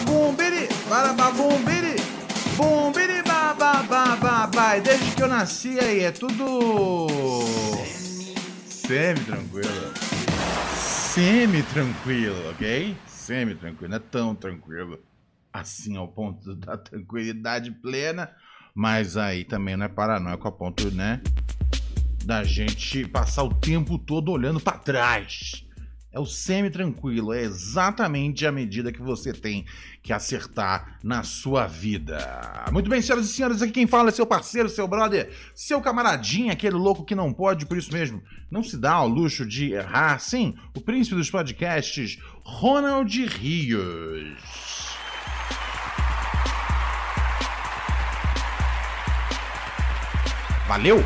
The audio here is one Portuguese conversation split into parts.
bum, bum, bum, biri, para, bum, biri, bum, biri, ba, ba, ba, ba, ba. E Desde que eu nasci aí, é tudo... Semi-tranquilo. Semi-tranquilo, ok? Semi-tranquilo, não é tão tranquilo assim ao ponto da tranquilidade plena, mas aí também não é paranoico a ponto, né, da gente passar o tempo todo olhando para trás. É o semi-tranquilo, é exatamente a medida que você tem que acertar na sua vida. Muito bem, senhoras e senhores, aqui quem fala é seu parceiro, seu brother, seu camaradinho, aquele louco que não pode, por isso mesmo, não se dá ao luxo de errar. Sim, o príncipe dos podcasts, Ronald Rios. Valeu!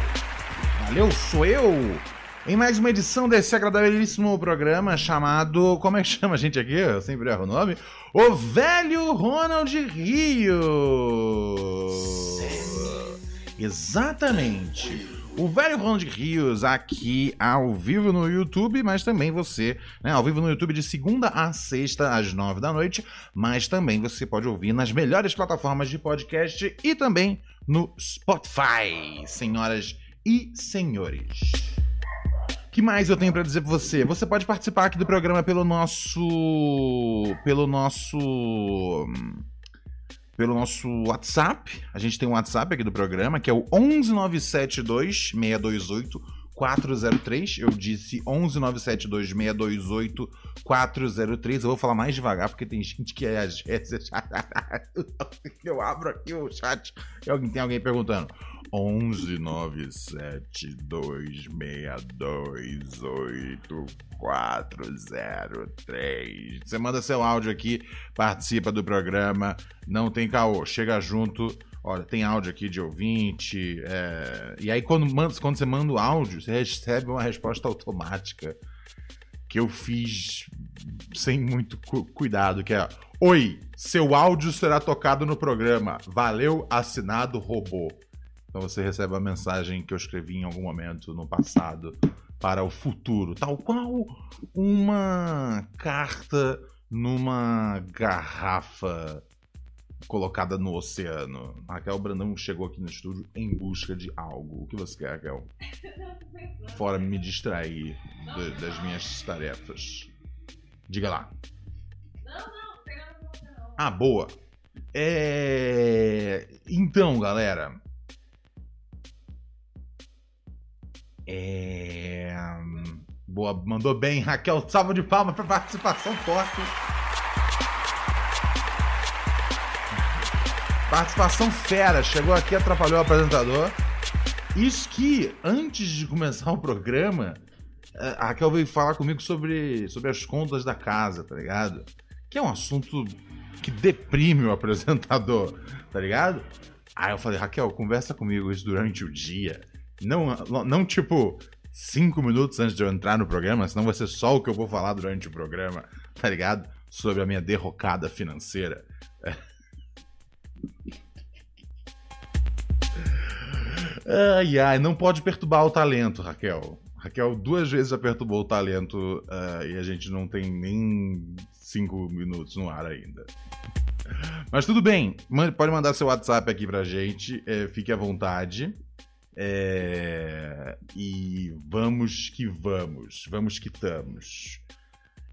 Valeu, sou eu! Em mais uma edição desse agradabilíssimo programa chamado. Como é que chama a gente aqui? Eu sempre erro o nome. O Velho Ronald Rio! Exatamente! O velho Ronald Rios aqui ao vivo no YouTube, mas também você, né, ao vivo no YouTube de segunda a sexta às nove da noite, mas também você pode ouvir nas melhores plataformas de podcast e também no Spotify, senhoras e senhores. Que mais eu tenho para dizer para você? Você pode participar aqui do programa pelo nosso pelo nosso pelo nosso WhatsApp. A gente tem um WhatsApp aqui do programa, que é o 11972 628 403. Eu disse 11972 628 403. Eu vou falar mais devagar porque tem gente que é às vezes eu abro aqui o chat e tem alguém perguntando. 11 972 403. Você manda seu áudio aqui, participa do programa, não tem caô, chega junto. Olha, tem áudio aqui de ouvinte. É... E aí, quando, manda, quando você manda o áudio, você recebe uma resposta automática que eu fiz sem muito cu cuidado, que é Oi, seu áudio será tocado no programa. Valeu, assinado robô. Então você recebe a mensagem que eu escrevi em algum momento no passado para o futuro, tal qual uma carta numa garrafa colocada no oceano. Raquel Brandão chegou aqui no estúdio em busca de algo. O que você quer, Raquel? Fora me distrair de, das minhas tarefas. Diga lá. Não, não, não. Ah, boa. É... Então, galera. É... Boa, mandou bem, Raquel. Salva de palmas para participação forte. Participação fera. Chegou aqui, atrapalhou o apresentador. Isso que, antes de começar o programa, a Raquel veio falar comigo sobre, sobre as contas da casa, tá ligado? Que é um assunto que deprime o apresentador, tá ligado? Aí eu falei, Raquel, conversa comigo isso durante o dia. Não, não tipo, cinco minutos antes de eu entrar no programa, senão vai ser só o que eu vou falar durante o programa, tá ligado? Sobre a minha derrocada financeira. Ai, ai, não pode perturbar o talento, Raquel. Raquel duas vezes já perturbou o talento uh, e a gente não tem nem cinco minutos no ar ainda. Mas tudo bem, pode mandar seu WhatsApp aqui pra gente, é, fique à vontade. É... E vamos que vamos, vamos que estamos.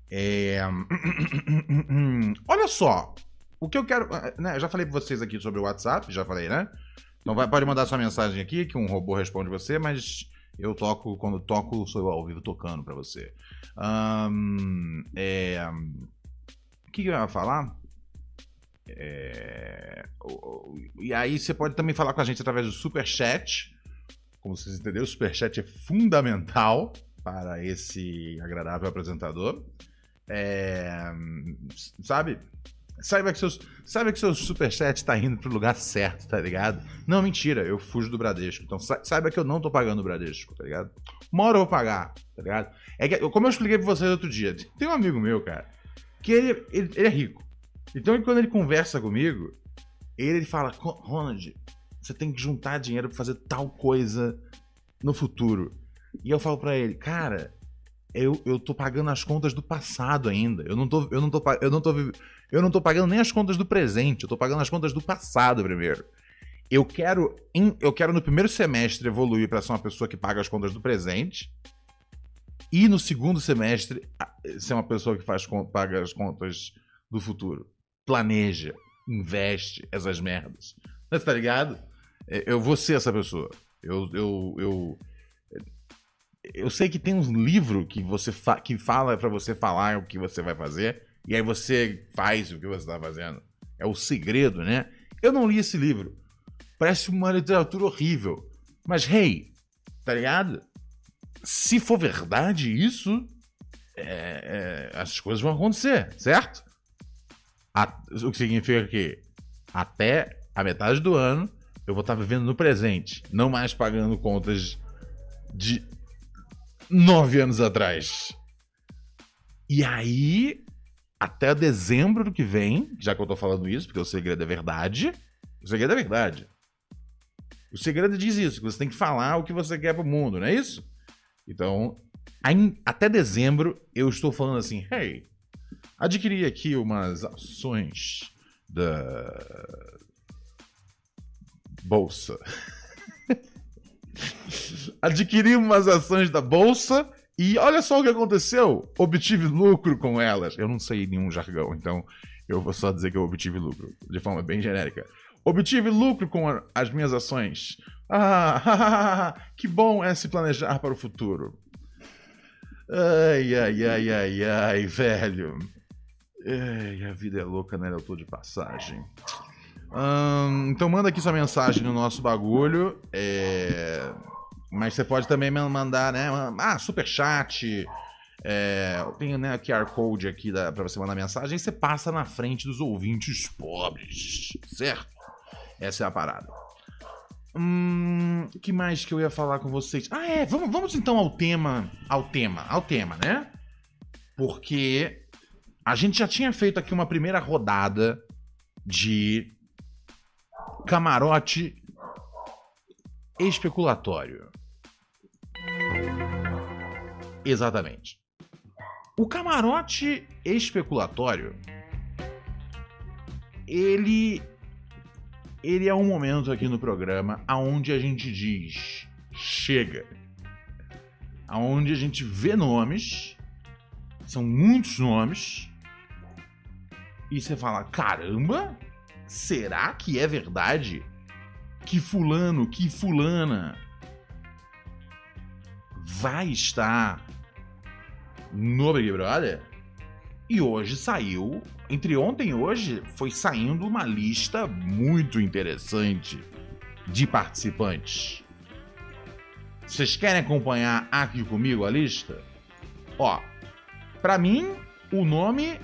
É... Olha só, o que eu quero. Né, eu já falei pra vocês aqui sobre o WhatsApp, já falei, né? Então vai, pode mandar sua mensagem aqui, que um robô responde você, mas eu toco, quando toco, sou eu ao vivo tocando para você. Um, é, o que eu ia falar? É, e aí você pode também falar com a gente através do Super Chat. Como vocês entenderam, o Superchat é fundamental para esse agradável apresentador. É, sabe? Saiba que, seus, saiba que seu superchat está indo para o lugar certo, tá ligado? Não, mentira, eu fujo do Bradesco. Então saiba que eu não tô pagando o Bradesco, tá ligado? Uma hora eu vou pagar, tá ligado? É que, como eu expliquei para vocês outro dia, tem um amigo meu, cara, que ele, ele, ele é rico. Então quando ele conversa comigo, ele, ele fala, Ronald, você tem que juntar dinheiro para fazer tal coisa no futuro. E eu falo para ele, cara, eu, eu tô pagando as contas do passado ainda. Eu não tô, eu não tô, eu não tô, eu não tô pagando nem as contas do presente. Eu tô pagando as contas do passado primeiro. Eu quero, eu quero no primeiro semestre evoluir para ser uma pessoa que paga as contas do presente. E no segundo semestre ser uma pessoa que faz paga as contas do futuro. Planeja, investe essas merdas. Você tá ligado? É, eu vou ser essa pessoa. Eu, eu, eu, eu sei que tem um livro que você fa que fala para você falar o que você vai fazer e aí você faz o que você está fazendo. É o segredo, né? Eu não li esse livro. Parece uma literatura horrível. Mas, hey, tá ligado? Se for verdade isso, é, é, as coisas vão acontecer, certo? A, o que significa que até a metade do ano eu vou estar vivendo no presente, não mais pagando contas de nove anos atrás. E aí, até dezembro do que vem, já que eu tô falando isso, porque o segredo é verdade, o segredo é verdade. O segredo diz isso, que você tem que falar o que você quer pro mundo, não é isso? Então, até dezembro, eu estou falando assim, hey, adquiri aqui umas ações da bolsa. Adquiri umas ações da bolsa e olha só o que aconteceu. Obtive lucro com elas. Eu não sei nenhum jargão, então eu vou só dizer que eu obtive lucro, de forma bem genérica. Obtive lucro com as minhas ações. Ah, que bom é se planejar para o futuro. Ai, ai, ai, ai, ai, velho. Ai, a vida é louca, né? Eu tô de passagem então manda aqui sua mensagem no nosso bagulho. É... Mas você pode também mandar, né? Ah, super chat. É, tem né, QR Code aqui da, pra você mandar mensagem. Você passa na frente dos ouvintes pobres, certo? Essa é a parada. Hum, o que mais que eu ia falar com vocês? Ah, é, vamos, vamos então ao tema, ao tema, ao tema, né? Porque a gente já tinha feito aqui uma primeira rodada de camarote especulatório. Exatamente. O camarote especulatório ele ele é um momento aqui no programa aonde a gente diz chega. Aonde a gente vê nomes, são muitos nomes, e você fala: caramba, será que é verdade que fulano, que fulana vai estar no Big Brother? E hoje saiu, entre ontem e hoje, foi saindo uma lista muito interessante de participantes. Vocês querem acompanhar aqui comigo a lista? Ó, para mim, o nome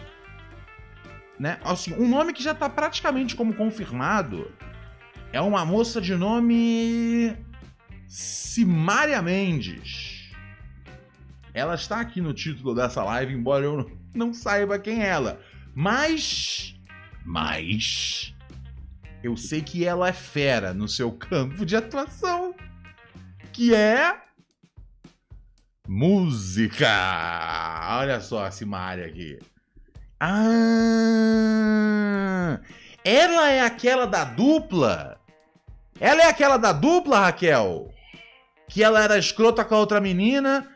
né? Assim, um nome que já tá praticamente como confirmado é uma moça de nome Simária Mendes. Ela está aqui no título dessa live, embora eu não saiba quem é ela. Mas. Mas. Eu sei que ela é fera no seu campo de atuação. Que é. Música! Olha só a Simária aqui. Ah! Ela é aquela da dupla? Ela é aquela da dupla, Raquel? Que ela era escrota com a outra menina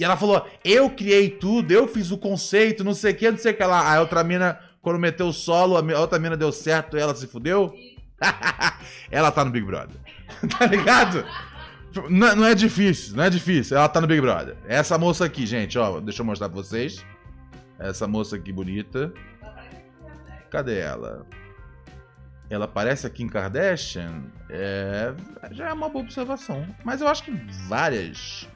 e ela falou: Eu criei tudo, eu fiz o conceito, não sei o que, não sei o que lá. A outra mina, quando meteu o solo, a outra mina deu certo ela se fudeu. ela tá no Big Brother. tá ligado? Não, não, é difícil, não é difícil. Ela tá no Big Brother. Essa moça aqui, gente, ó, deixa eu mostrar pra vocês. Essa moça aqui bonita. Cadê ela? Ela parece a Kim Kardashian? É, já é uma boa observação. Mas eu acho que várias.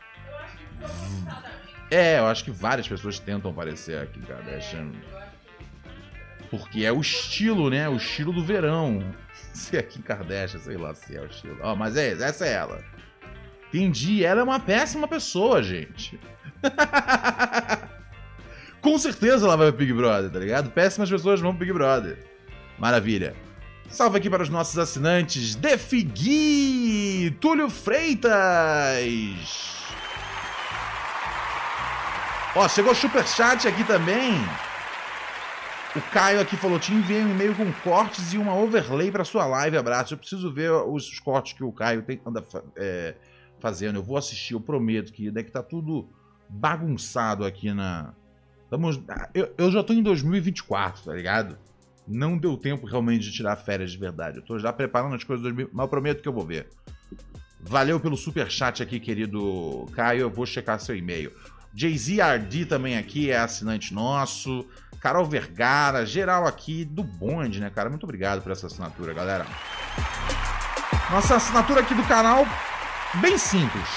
É, eu acho que várias pessoas tentam parecer a Kim Kardashian. Porque é o estilo, né? O estilo do verão. Se é Kim Kardashian, sei lá se é o estilo. Ó, oh, mas é, essa é ela. Entendi. Ela é uma péssima pessoa, gente. com certeza ela vai pro Big Brother, tá ligado? Péssimas pessoas vão pro Big Brother. Maravilha. Salve aqui para os nossos assinantes. Defigui, Túlio Freitas. Ó, chegou superchat aqui também. O Caio aqui falou: te enviei um e-mail com cortes e uma overlay para sua live. Abraço. Eu preciso ver os cortes que o Caio tem, anda é, fazendo. Eu vou assistir, eu prometo que daqui tá tudo bagunçado aqui na. Estamos, eu, eu já tô em 2024, tá ligado? Não deu tempo realmente de tirar férias de verdade. Eu tô já preparando as coisas, mas eu prometo que eu vou ver. Valeu pelo super chat aqui, querido Caio. Eu vou checar seu e-mail. Jay-Z RD também aqui é assinante nosso. Carol Vergara, geral aqui do bonde, né, cara? Muito obrigado por essa assinatura, galera. Nossa assinatura aqui do canal, bem simples.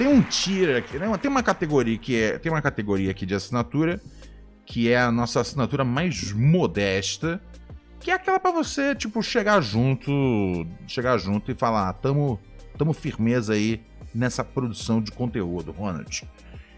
Tem um tier aqui, né? Tem uma categoria que é, tem uma categoria aqui de assinatura que é a nossa assinatura mais modesta, que é aquela para você, tipo, chegar junto, chegar junto e falar, ah, tamo, tamo firmeza aí nessa produção de conteúdo, Ronald.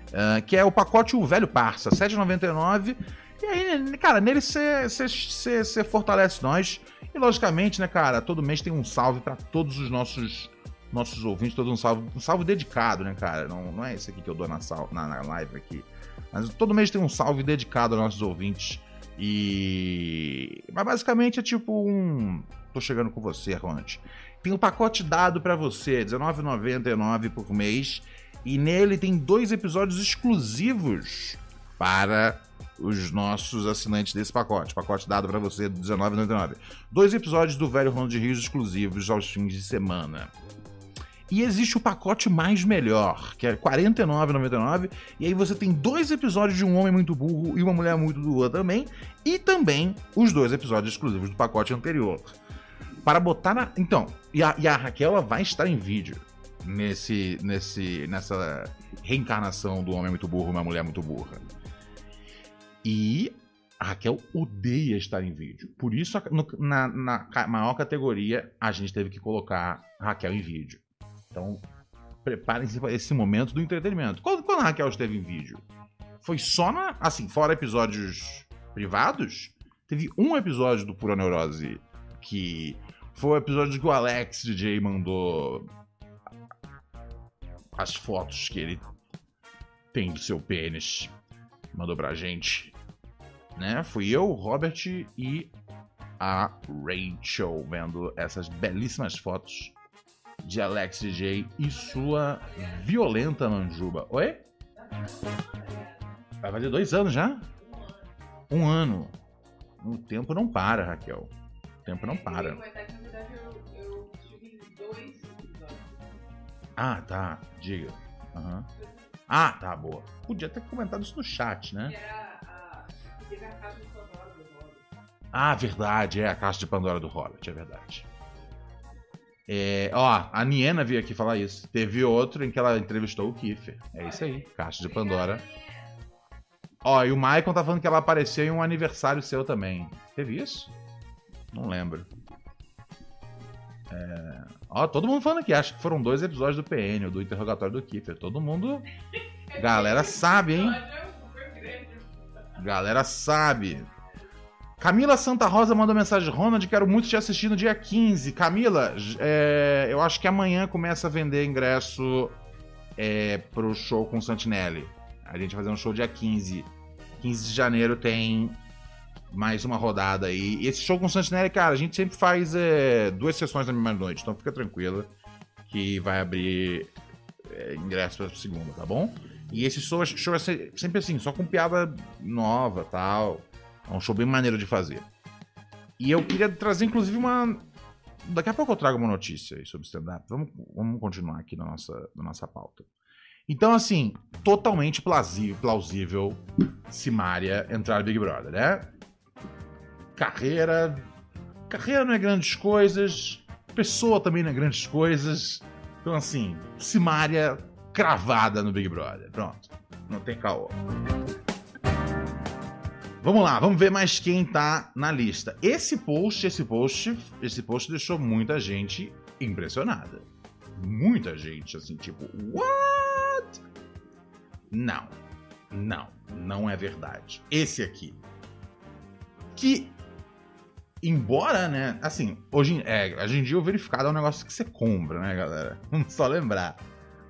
Uh, que é o pacote O Velho Parça, R$ 7,99. E aí, cara, nele você fortalece nós. E logicamente, né, cara, todo mês tem um salve para todos os nossos nossos ouvintes, todo um salve, um salve dedicado, né, cara? Não, não é esse aqui que eu dou na, sal, na, na live aqui. Mas todo mês tem um salve dedicado aos nossos ouvintes. E. Mas basicamente é tipo um. Tô chegando com você, Ronald. Tem um pacote dado para você, R$19,99 por mês. E nele tem dois episódios exclusivos para os nossos assinantes desse pacote. Pacote dado para você do R$19,99. Dois episódios do Velho Ronald Rios exclusivos aos fins de semana. E existe o pacote mais melhor, que é R$ 49,99. E aí você tem dois episódios de Um Homem Muito Burro e Uma Mulher Muito Burra também. E também os dois episódios exclusivos do pacote anterior. Para botar na. Então, e a, e a Raquel vai estar em vídeo nesse, nesse, nessa reencarnação do homem muito burro e uma mulher muito burra. E a Raquel odeia estar em vídeo. Por isso, na, na maior categoria, a gente teve que colocar Raquel em vídeo. Então, preparem-se para esse momento do entretenimento. Quando, quando a Raquel esteve em vídeo? Foi só na. Assim, fora episódios privados? Teve um episódio do Pura Neurose que foi o episódio que o Alex DJ mandou as fotos que ele tem do seu pênis. Mandou pra gente. Né? Fui eu, o Robert e a Rachel vendo essas belíssimas fotos de Alex DJ e sua violenta manjuba. Oi? Vai fazer dois anos já? Um ano. O tempo não para, Raquel. O tempo não para. Ah, tá. Diga. Uhum. Ah, tá, boa. Podia ter comentado isso no chat, né? Ah, verdade, é a caixa de Pandora do Hobbit, é verdade. É, ó, a Niena veio aqui falar isso. Teve outro em que ela entrevistou o Kiffer. É isso aí, caixa de Pandora. Ó, e o Maicon tá falando que ela apareceu em um aniversário seu também. Teve isso? Não lembro. É... Ó, todo mundo falando aqui. Acho que foram dois episódios do PN, do interrogatório do Kiffer. Todo mundo. Galera sabe, hein? Galera sabe. Camila Santa Rosa mandou mensagem: Ronald, quero muito te assistir no dia 15. Camila, é, eu acho que amanhã começa a vender ingresso é, pro show com o Santinelli. A gente vai fazer um show dia 15. 15 de janeiro tem mais uma rodada aí. E esse show com o Santinelli, cara, a gente sempre faz é, duas sessões na mesma noite, então fica tranquila que vai abrir é, ingresso pra segunda, tá bom? E esse show, show é sempre assim, só com piada nova tal. É um show bem maneiro de fazer. E eu queria trazer, inclusive, uma. Daqui a pouco eu trago uma notícia aí sobre stand-up. Vamos, vamos continuar aqui na nossa, na nossa pauta. Então, assim, totalmente plausível, plausível Simária entrar no Big Brother, né? Carreira. Carreira não é grandes coisas. Pessoa também não é grandes coisas. Então, assim, Simária cravada no Big Brother. Pronto. Não tem caô. Vamos lá, vamos ver mais quem tá na lista. Esse post, esse post, esse post deixou muita gente impressionada. Muita gente, assim, tipo, what? Não, não, não é verdade. Esse aqui, que, embora, né, assim, hoje, é, hoje em dia o verificado é um negócio que você compra, né, galera? Vamos só lembrar.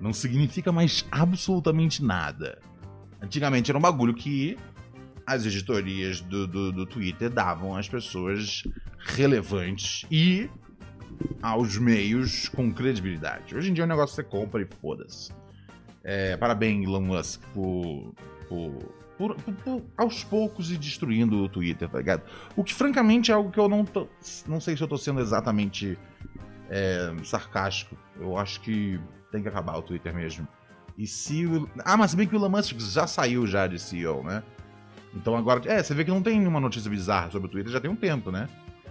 Não significa mais absolutamente nada. Antigamente era um bagulho que as editorias do, do, do Twitter davam às pessoas relevantes e aos meios com credibilidade. Hoje em dia é um negócio que você compra e foda-se. É, parabéns, Elon Musk, por, por, por, por, aos poucos ir destruindo o Twitter, tá ligado? O que, francamente, é algo que eu não tô, não sei se eu tô sendo exatamente é, sarcástico. Eu acho que tem que acabar o Twitter mesmo. E se. Ah, mas bem que o Elon Musk já saiu já de CEO, né? Então agora. É, você vê que não tem nenhuma notícia bizarra sobre o Twitter já tem um tempo, né?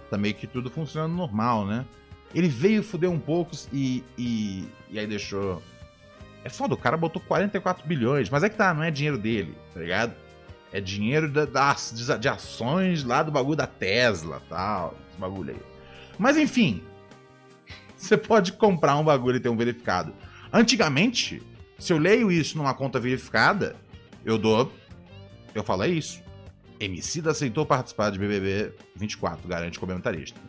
Tá meio que tudo funcionando normal, né? Ele veio foder um pouco e, e, e aí deixou. É foda, o cara botou 44 bilhões, mas é que tá, não é dinheiro dele, tá ligado? É dinheiro da, das, de ações lá do bagulho da Tesla tal, esse bagulho aí. Mas enfim, você pode comprar um bagulho e ter um verificado. Antigamente, se eu leio isso numa conta verificada, eu dou. Eu falo, é isso. Emicida aceitou participar de BBB 24, garante comentarista.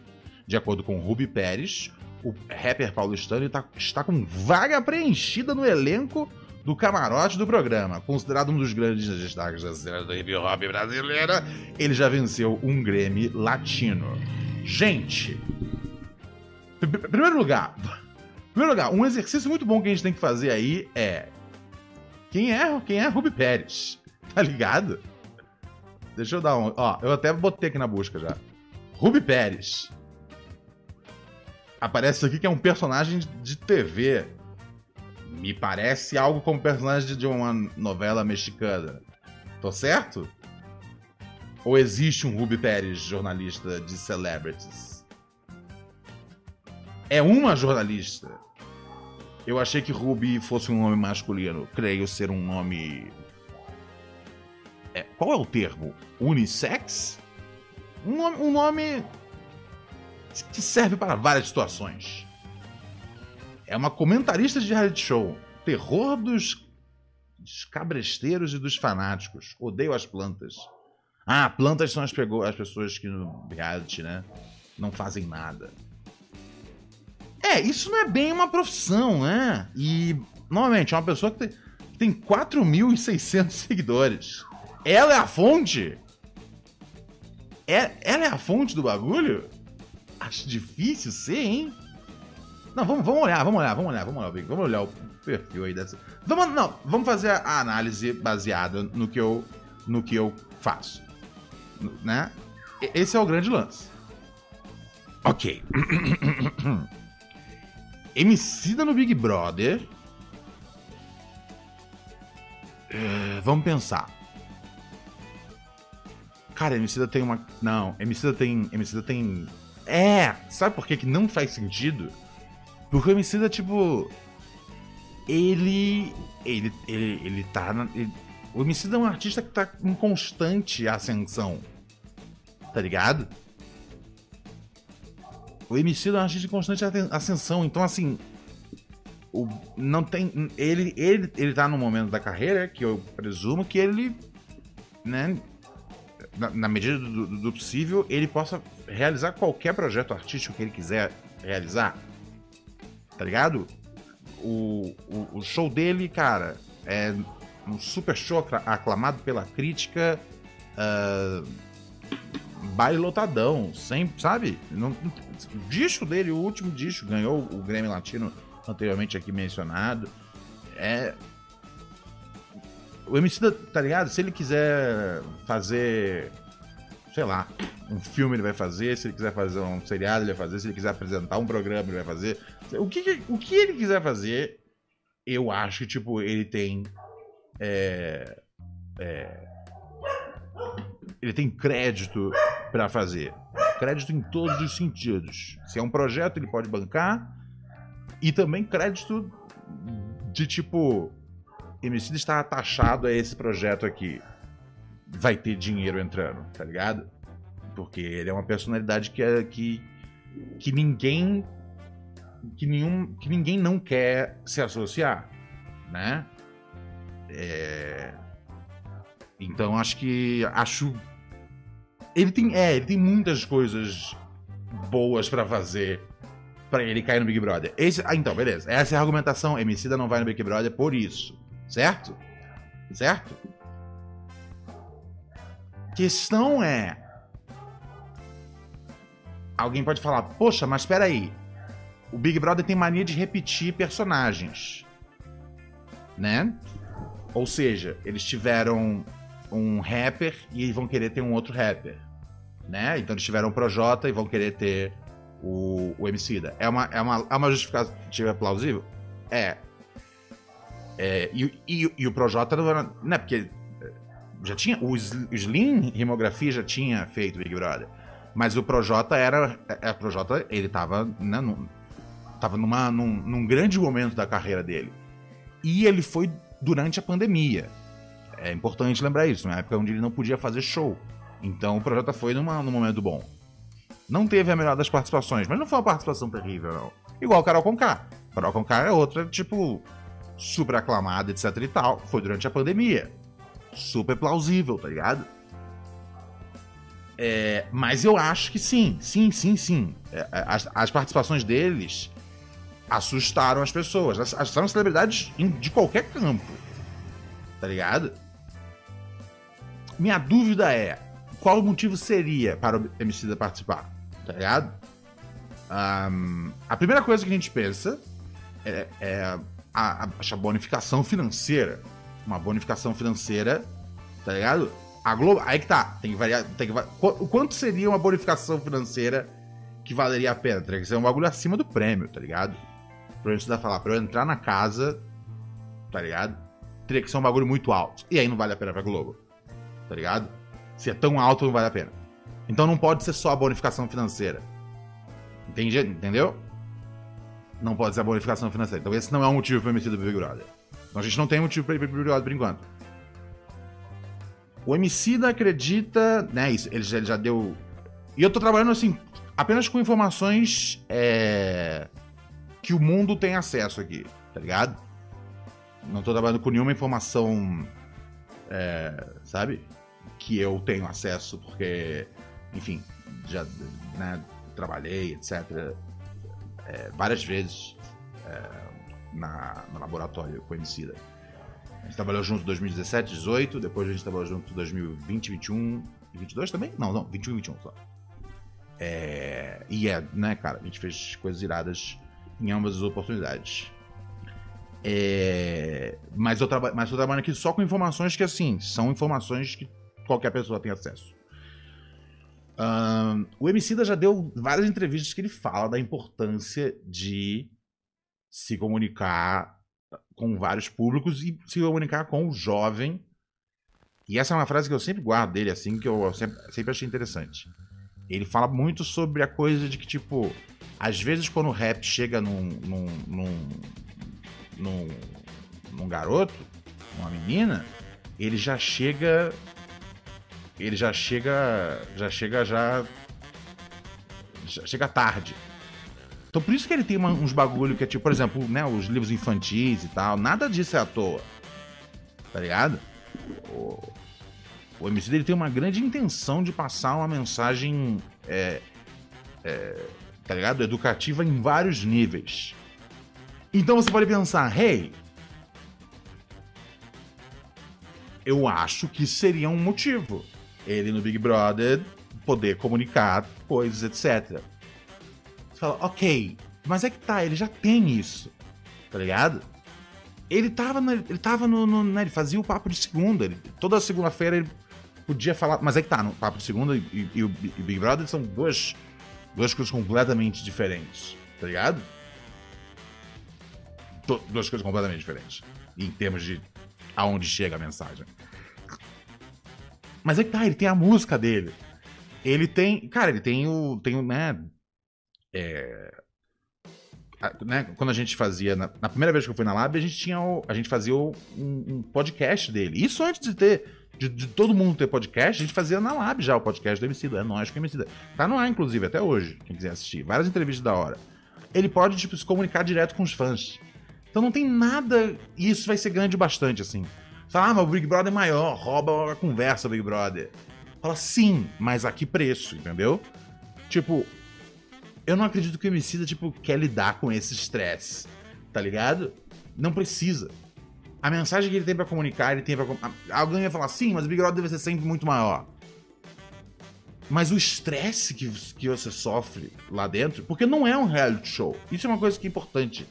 De acordo com Ruby Pérez, o rapper paulistano tá, está com vaga preenchida no elenco do camarote do programa. Considerado um dos grandes destaques da cena do hip hop brasileira, ele já venceu um Grammy latino. Gente, Primeiro lugar, primeiro lugar, um exercício muito bom que a gente tem que fazer aí é quem é quem é Ruby Pérez, tá ligado? Deixa eu dar um, ó, eu até botei aqui na busca já. Ruby Pérez. Aparece aqui que é um personagem de TV. Me parece algo como personagem de uma novela mexicana. Tô certo? Ou existe um Ruby Pérez, jornalista de celebrities? é uma jornalista. Eu achei que Ruby fosse um nome masculino. Creio ser um nome. É, qual é o termo? Unissex? Um nome, um nome que serve para várias situações. É uma comentarista de reality show. Terror dos, dos cabresteiros e dos fanáticos. Odeio as plantas. Ah, plantas são as, as pessoas que no reality, né? Não fazem nada. É, isso não é bem uma profissão, né? E, novamente, é uma pessoa que tem, tem 4.600 seguidores. Ela é a fonte? É, ela é a fonte do bagulho? Acho difícil ser, hein? Não, vamos, vamos olhar, vamos olhar, vamos olhar, vamos olhar, vamos olhar o perfil aí dessa. Vamos, não, vamos fazer a análise baseada no que eu, no que eu faço, né? Esse é o grande lance. Ok. Emicida no Big Brother. É, vamos pensar. Cara, Emicida tem uma. Não, Emicida tem. Emicida tem. É! Sabe por que, que não faz sentido? Porque o Emicida, tipo. Ele. Ele. Ele, ele tá. Na, ele, o Emicida é um artista que tá em constante ascensão. Tá ligado? o MC é um artista de constante ascensão. Então, assim, o, não tem. Ele, ele, ele tá num momento da carreira que eu presumo que ele, né, na, na medida do, do, possível, ele possa realizar qualquer projeto artístico que ele quiser realizar. Tá ligado? O, o, o show dele, cara, é um super show aclamado pela crítica. Uh, baile lotadão, sempre, sabe? Não, o disco dele, o último disco, ganhou o Grammy Latino anteriormente aqui mencionado. É. O MC, tá ligado? Se ele quiser fazer, sei lá, um filme ele vai fazer, se ele quiser fazer um seriado ele vai fazer, se ele quiser apresentar um programa ele vai fazer. O que, o que ele quiser fazer, eu acho que, tipo, ele tem. É, é, ele tem crédito para fazer. Crédito em todos os sentidos. Se é um projeto, ele pode bancar. E também crédito de tipo. MC está atachado a esse projeto aqui. Vai ter dinheiro entrando, tá ligado? Porque ele é uma personalidade que, é, que, que ninguém. Que, nenhum, que ninguém não quer se associar, né? É... Então acho que. Acho ele tem, é, ele tem muitas coisas boas para fazer pra ele cair no Big Brother. Esse, ah, então, beleza. Essa é a argumentação. Emicida não vai no Big Brother por isso. Certo? Certo? Questão é. Alguém pode falar, poxa, mas peraí. O Big Brother tem mania de repetir personagens. Né? Ou seja, eles tiveram um rapper e vão querer ter um outro rapper. Né? Então eles tiveram o Projota e vão querer ter o, o Emicida. É uma, é, uma, é uma justificativa plausível? É. é e, e, e, o Projota. Né, porque é, já tinha. O Slim Rimografia já tinha feito Big Brother. Mas o Projota era. É, o Projota, ele tava. Né, num, tava numa, num, num grande momento da carreira dele. E ele foi durante a pandemia. É importante lembrar isso, na época onde ele não podia fazer show. Então o Projota foi numa, num momento bom. Não teve a melhor das participações, mas não foi uma participação terrível, não. Igual o Carol Conká. Carol Conká é outra, tipo, super aclamada, etc e tal. Foi durante a pandemia. Super plausível, tá ligado? É, mas eu acho que sim, sim, sim, sim. É, é as, as, participações deles assustaram as pessoas. Assustaram celebridades de qualquer campo. Tá ligado? Minha dúvida é: qual o motivo seria para o MC participar? Tá ligado? Um, a primeira coisa que a gente pensa é, é a, a, bonificação financeira. Uma bonificação financeira, tá ligado? A Globo. Aí que tá. Tem que variar. Tem que, o quanto seria uma bonificação financeira que valeria a pena? Teria que ser um bagulho acima do prêmio, tá ligado? Pra gente falar, pra eu entrar na casa, tá ligado? Teria que ser um bagulho muito alto. E aí não vale a pena pra Globo. Tá ligado? Se é tão alto, não vale a pena. Então não pode ser só a bonificação financeira. Entendi? Entendeu? Não pode ser a bonificação financeira. Então esse não é o motivo permitido do Big Brother. Então a gente não tem motivo para ir pro Big Brother por enquanto. O Emicida acredita, né, isso, ele já, ele já deu... E eu tô trabalhando, assim, apenas com informações é, que o mundo tem acesso aqui, tá ligado? Não tô trabalhando com nenhuma informação, é, sabe? Que eu tenho acesso, porque enfim, já né, trabalhei, etc., é, várias vezes é, na, no laboratório conhecida. A gente trabalhou junto em 2017, 2018, depois a gente trabalhou junto em 2020, 2021 e 22 também? Não, não, 21 e 21 só. É, e é, né, cara, a gente fez coisas iradas em ambas as oportunidades. É, mas, eu mas eu trabalho aqui só com informações que, assim, são informações que qualquer pessoa tem acesso. Um, o Emicida já deu várias entrevistas que ele fala da importância de se comunicar com vários públicos e se comunicar com o jovem. E essa é uma frase que eu sempre guardo dele, assim, que eu sempre, sempre achei interessante. Ele fala muito sobre a coisa de que, tipo, às vezes quando o rap chega num, num, num, num, num garoto, uma menina, ele já chega ele já chega. Já chega já. já chega tarde. Então por isso que ele tem uma, uns bagulho que é tipo, por exemplo, né, os livros infantis e tal. Nada disso é à toa. Tá ligado? O, o MC dele tem uma grande intenção de passar uma mensagem. É, é, tá ligado? Educativa em vários níveis. Então você pode pensar, hey, eu acho que seria um motivo ele no Big Brother poder comunicar coisas, etc. Você fala, ok, mas é que tá, ele já tem isso, tá ligado? Ele tava, no, ele tava no, no né, ele fazia o papo de segunda, ele, toda segunda-feira ele podia falar, mas é que tá, no papo de segunda e, e, o, e Big Brother são duas, duas coisas completamente diferentes, tá ligado? duas coisas completamente diferentes, em termos de aonde chega a mensagem. Mas é que tá, ele tem a música dele. Ele tem. Cara, ele tem o. Tem o, né? É, né, quando a gente fazia. Na, na, primeira vez que eu fui na Lab, a gente tinha. O, a gente fazia o, um, um, podcast dele. Isso antes de ter. De, de, todo mundo ter podcast, a gente fazia na Lab já o podcast do MC. É nós que é MC. Tá no ar, inclusive, até hoje, quem quiser assistir. Várias entrevistas da hora. Ele pode, tipo, se comunicar direto com os fãs. Então não tem nada. E isso vai ser grande bastante, assim. Fala, ah, mas o Big Brother é maior, rouba a conversa, Big Brother. Fala, sim, mas a que preço, entendeu? Tipo, Eu não acredito que o Emicida, tipo, quer lidar com esse estresse, tá ligado? Não precisa. A mensagem que ele tem pra comunicar, ele tem pra... Alguém vai falar, sim, mas o Big Brother deve ser sempre muito maior. Mas o estresse que, que você sofre lá dentro, porque não é um reality show. Isso é uma coisa que é importante.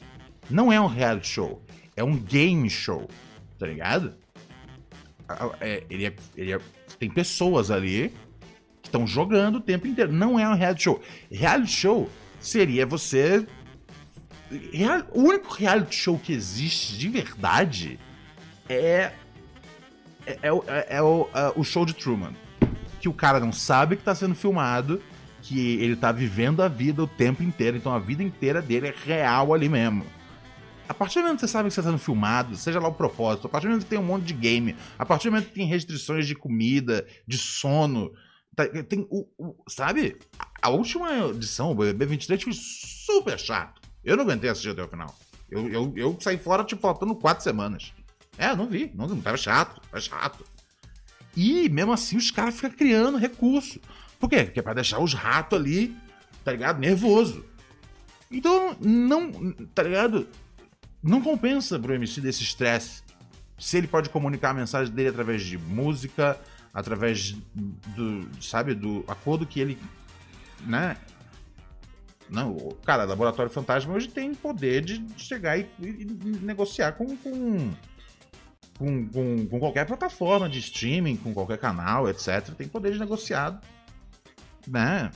Não é um reality show. É um game show. Tá ligado? É- ele é- ele é- tem pessoas ali que estão jogando o tempo inteiro. Não é um reality show. Reality show seria você. Real- o único reality show que existe de verdade é. É, é é- é o, é o show de Truman. Que o cara não sabe que tá sendo filmado, que ele tá vivendo a vida o tempo inteiro, então a vida inteira dele é real ali mesmo. A partir do momento que você sabe que você está sendo filmado, seja lá o propósito, a partir do momento que tem um monte de game, a partir do momento que tem restrições de comida, de sono, tá- tem o, o- sabe? A, última edição, o BB23, foi super chato. Eu não aguentei assistir até o final. Eu, eu, eu saí fora, tipo, faltando quatro semanas. É, não vi. Não, não tava chato. Tava chato. E, mesmo assim, os caras ficam criando recurso. Por quê? Porque é pra deixar os ratos ali, tá ligado? Nervoso. Então, não, tá ligado? Não compensa pro MC desse estresse. Se ele pode comunicar a mensagem dele através de música, através do, sabe, do acordo que ele, né? Não, cara, Laboratório Fantasma hoje tem poder de chegar e, e- e negociar com, com, com, com, com qualquer plataforma de streaming, com qualquer canal, etc. Tem poder de negociar, né?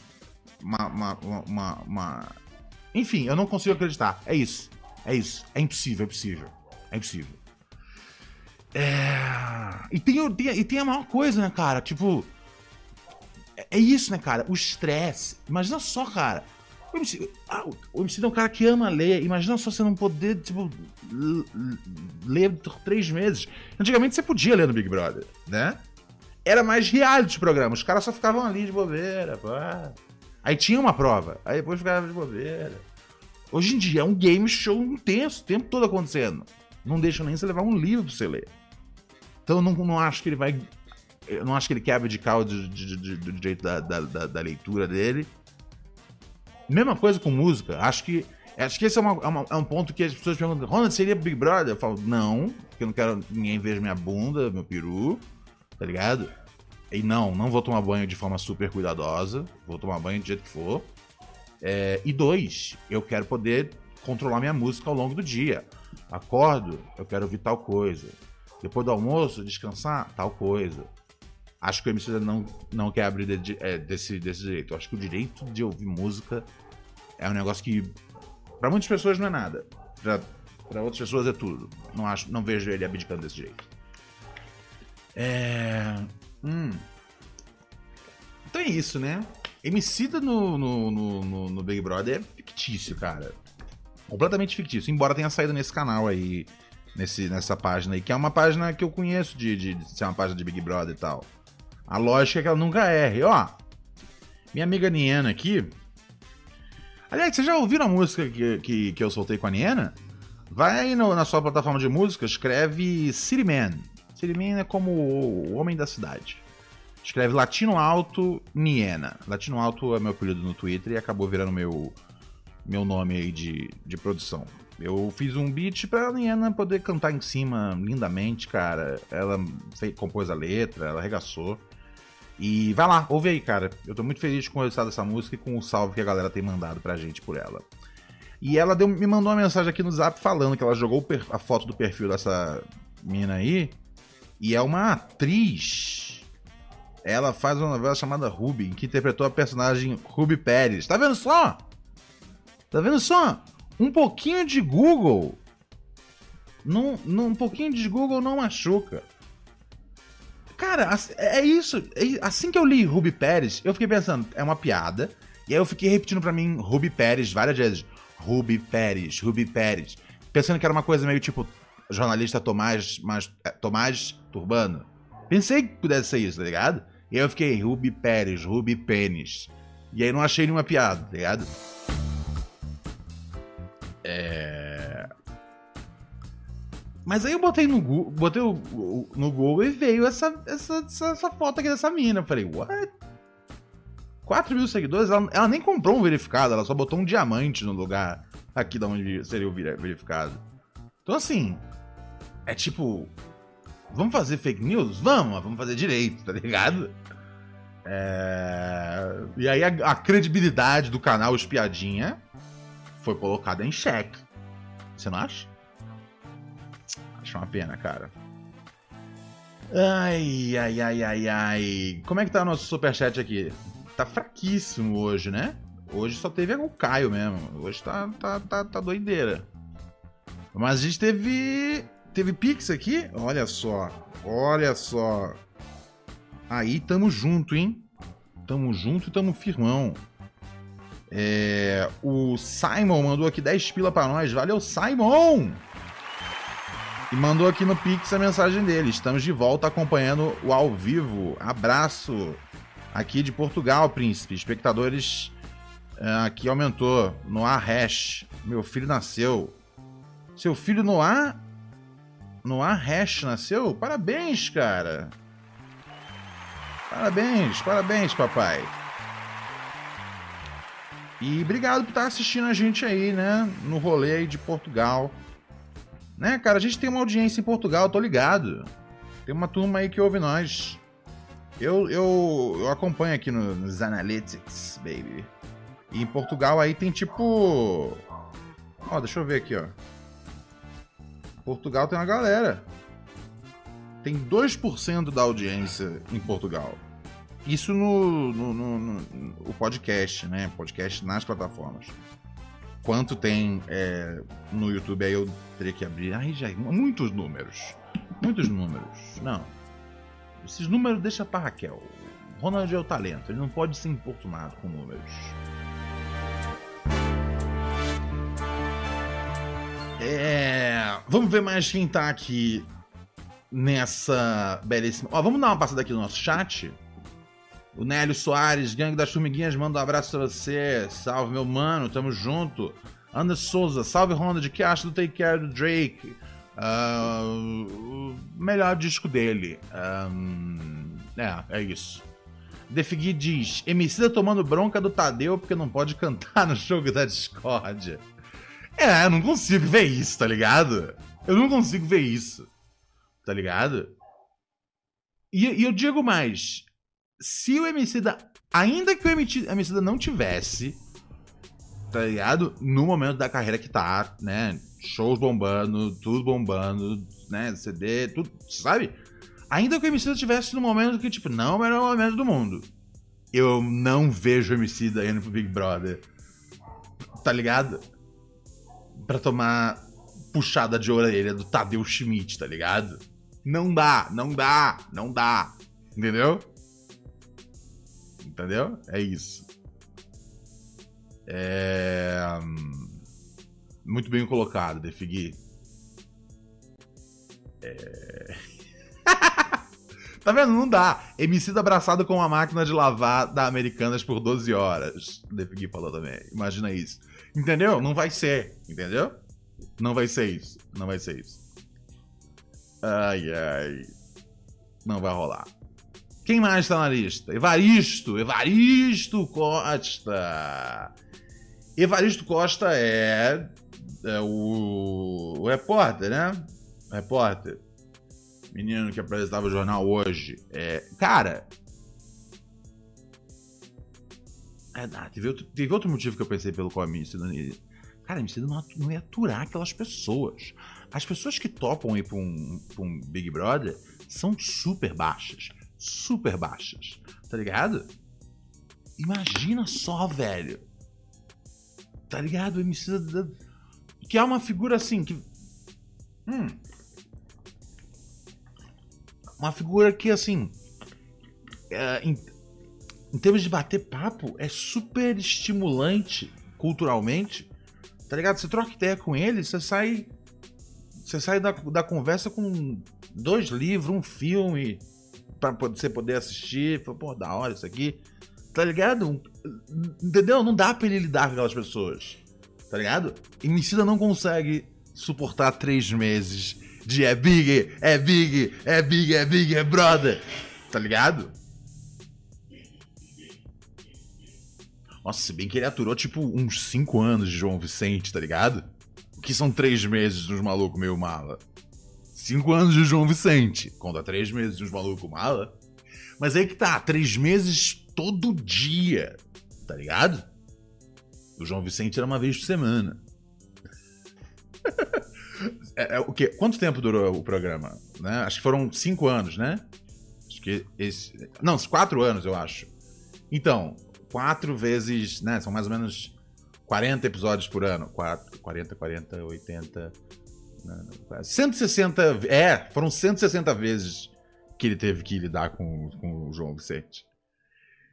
Uma, uma, uma- uma- Enfim, eu não consigo acreditar. É isso. É isso. É impossível, é impossível. É impossível. É... E tem, tem- e tem a maior coisa, né, cara? Tipo. É, é isso, né, cara? O estresse. Imagina só, cara. O MC, ah, o- MC é um cara que ama ler. Imagina só você não poder, tipo, ler por três meses. Antigamente você podia ler no Big Brother, né? Era mais reality o programa. Os caras só ficavam ali de bobeira. pá. Aí tinha uma prova. Aí depois ficava de bobeira. Hoje em dia é um game show intenso, o tempo todo acontecendo. Não deixa nem você levar um livro pra você ler. Então eu não, não acho que ele vai. Eu não acho que ele quer abdicar do, do direito da, da, da- da leitura dele. Mesma coisa com música. Acho que. Acho que esse é, uma- é uma- é um ponto que as pessoas perguntam: Ronald, seria Big Brother? Eu falo, não, porque eu não quero que ninguém veja minha bunda, meu peru, tá ligado? E não, não vou tomar banho de forma super cuidadosa. Vou tomar banho do jeito que for. É, e dois, eu quero poder controlar minha música ao longo do dia. Acordo, eu quero ouvir tal coisa. Depois do almoço, descansar, tal coisa. Acho que o MC não, não quer abrir de- é, desse, desse direito. Acho que o direito de ouvir música é um negócio que, para muitas pessoas, não é nada. Pra outras pessoas é tudo. Não, acho, não vejo ele abdicando desse direito. É. Hum. Então é isso, né? Emicida no, no, no, no, no Big Brother é fictício, cara. Completamente fictício. Embora tenha saído nesse canal aí, nesse, nessa página aí, que é uma página que eu conheço de, de, de ser uma página de Big Brother e tal. A lógica é que ela nunca erre. Ó, minha amiga Niena aqui. Aliás, vocês já ouviram a música que, que, que eu soltei com a Niena? Vai aí no- na sua plataforma de música, escreve City Man. City Man é como o homem da cidade. Escreve Latino Alto Niena. Latino Alto é meu apelido no Twitter e acabou virando meu, meu nome aí de, de produção. Eu fiz um beat pra Niena poder cantar em cima lindamente, cara. Ela fez, compôs a letra, ela arregaçou. E vai lá, ouve aí, cara. Eu tô muito feliz com o resultado dessa música e com o salve que a galera tem mandado pra gente por ela. E ela deu- me mandou uma mensagem aqui no zap falando que ela jogou a foto do perfil dessa mina aí. E é uma atriz. Ela faz uma novela chamada Ruby, que interpretou a personagem Ruby Pérez. Tá vendo só? Tá vendo só? Um pouquinho de Google. Não, não, um pouquinho de Google não machuca. Cara, é isso. É- Assim que eu li Ruby Pérez, eu fiquei pensando, é uma piada. E aí eu fiquei repetindo pra mim Ruby Pérez várias vezes. Ruby Pérez, Ruby Pérez. Pensando que era uma coisa meio tipo jornalista Tomás, mas, é, Tomás Turbano. Pensei que pudesse ser isso, tá ligado? E aí eu fiquei Ruby Pérez, Ruby Pênis. E aí não achei nenhuma piada, tá ligado? É. Mas aí eu botei no Google, botei o- o- no Google e veio essa, essa, essa, essa foto aqui dessa mina. Eu falei, what? 4 mil seguidores, ela, ela, nem comprou um verificado, ela só botou um diamante no lugar aqui da onde seria o verificado. Então, assim, é tipo. Vamos fazer fake news? Vamos, vamos fazer direito, tá ligado? É... E aí a, a, credibilidade do canal Espiadinha foi colocada em xeque. Você não acha? Acho uma pena, cara. Ai, ai, ai, ai, ai. Como é que tá o nosso superchat aqui? Tá fraquíssimo hoje, né? Hoje só teve o Caio mesmo. Hoje tá, tá, tá, tá doideira. Mas a gente teve. Teve Pix aqui? Olha só. Olha só. Aí tamo junto, hein? Tamo junto e tamo firmão. É, o Simon mandou aqui 10 pila pra nós. Valeu, Simon! E mandou aqui no Pix a mensagem dele. Estamos de volta acompanhando o ao vivo. Abraço aqui de Portugal, príncipe. Espectadores uh, aqui aumentou. Noah Hash. Meu filho nasceu. Seu filho Noah. Noah Hash nasceu? Parabéns, cara. Parabéns, parabéns, papai. E obrigado por estar assistindo a gente aí, né? No rolê aí de Portugal. Né, cara, a gente tem uma audiência em Portugal, tô ligado. Tem uma turma aí que ouve nós. Eu, eu, eu acompanho aqui no, nos Analytics, baby. E em Portugal aí tem tipo. Ó, deixa eu ver aqui, ó. Portugal tem uma galera. Tem 2% da audiência em Portugal. Isso no, no, no, no, o podcast, né? Podcast nas plataformas quanto tem é, no YouTube, aí eu teria que abrir. Ai, já, muitos números. Muitos números. Não. Esses números deixa pra Raquel. Ronald é o talento, ele não pode ser importunado com números. É. Vamos ver mais quem tá aqui nessa belíssima. Ó, vamos dar uma passada aqui no nosso chat. O Nélio Soares, Gangue das Formiguinhas, manda um abraço pra você. Salve, meu mano, tamo junto. Ana Souza, salve Honda, de que acha do Take Care do Drake? Uh, o melhor disco dele. Um, é, é isso. Defigui diz: Emicida tomando bronca do Tadeu porque não pode cantar no jogo da Discord. É, eu não consigo ver isso, tá ligado? Eu não consigo ver isso. Tá ligado? E, e eu digo mais: se o Emicida, ainda que o Emicida não tivesse, tá ligado? No momento da carreira que tá, né? Shows bombando, tudo bombando, né? CD, tudo, sabe? Ainda que o Emicida tivesse no momento que, tipo, não era o momento do mundo. Eu não vejo o Emicida indo pro Big Brother. Tá ligado? Pra tomar puxada de orelha do Tadeu Schmidt, tá ligado? Não dá, não dá, não dá. Entendeu? Entendeu? É isso. É... Muito bem colocado, Defigui. É... tá vendo? Não dá. MC abraçado com uma máquina de lavar da Americanas por 12 horas. Defigui falou também. Imagina isso. Entendeu? Não vai ser. Entendeu? Não vai ser isso. Não vai ser isso. Ai, ai. Não vai rolar. Quem mais está na lista? Evaristo, Evaristo Costa. Evaristo Costa é, é o, o, repórter, né? O repórter. Menino que apresentava o jornal hoje. É, cara. Ah, teve, outro, teve outro motivo que eu pensei pelo qual a Emicida não ia. Cara, a Emicida não, não ia aturar aquelas pessoas. As pessoas que topam ir pra um, pra um Big Brother são super baixas super baixas, tá ligado? Imagina só, velho. Tá ligado? O MC. Que é uma figura assim que. Hum. Uma figura que, assim. É, em, em termos de bater papo, é super estimulante culturalmente. Tá ligado? Você troca ideia com ele, você sai. Você sai da, da conversa com dois livros, um filme pra você poder assistir. Falei, pô, da hora isso aqui. Tá ligado? Entendeu? Não dá pra ele lidar com aquelas pessoas. Tá ligado? Emicida não consegue suportar três meses de é big, é big, é big, é big, é brother. Tá ligado? Nossa, se bem que ele aturou, tipo, uns 5 anos de João Vicente, tá ligado? O que são 3 meses uns malucos meio mala? 5 anos de João Vicente. Conta 3 meses uns malucos mala. Mas aí que tá, 3 meses todo dia, tá ligado? O João Vicente era uma vez por semana. é, é, o quê? Quanto tempo durou o programa? Né? Acho que foram 5 anos, né? Acho que esse. Não, 4 anos, eu acho. Então, quatro vezes, né? São mais ou menos 40 episódios por ano. 4, 40, 40, 80. Não, não, 160. É, foram 160 vezes que ele teve que lidar com, com o João Vicente.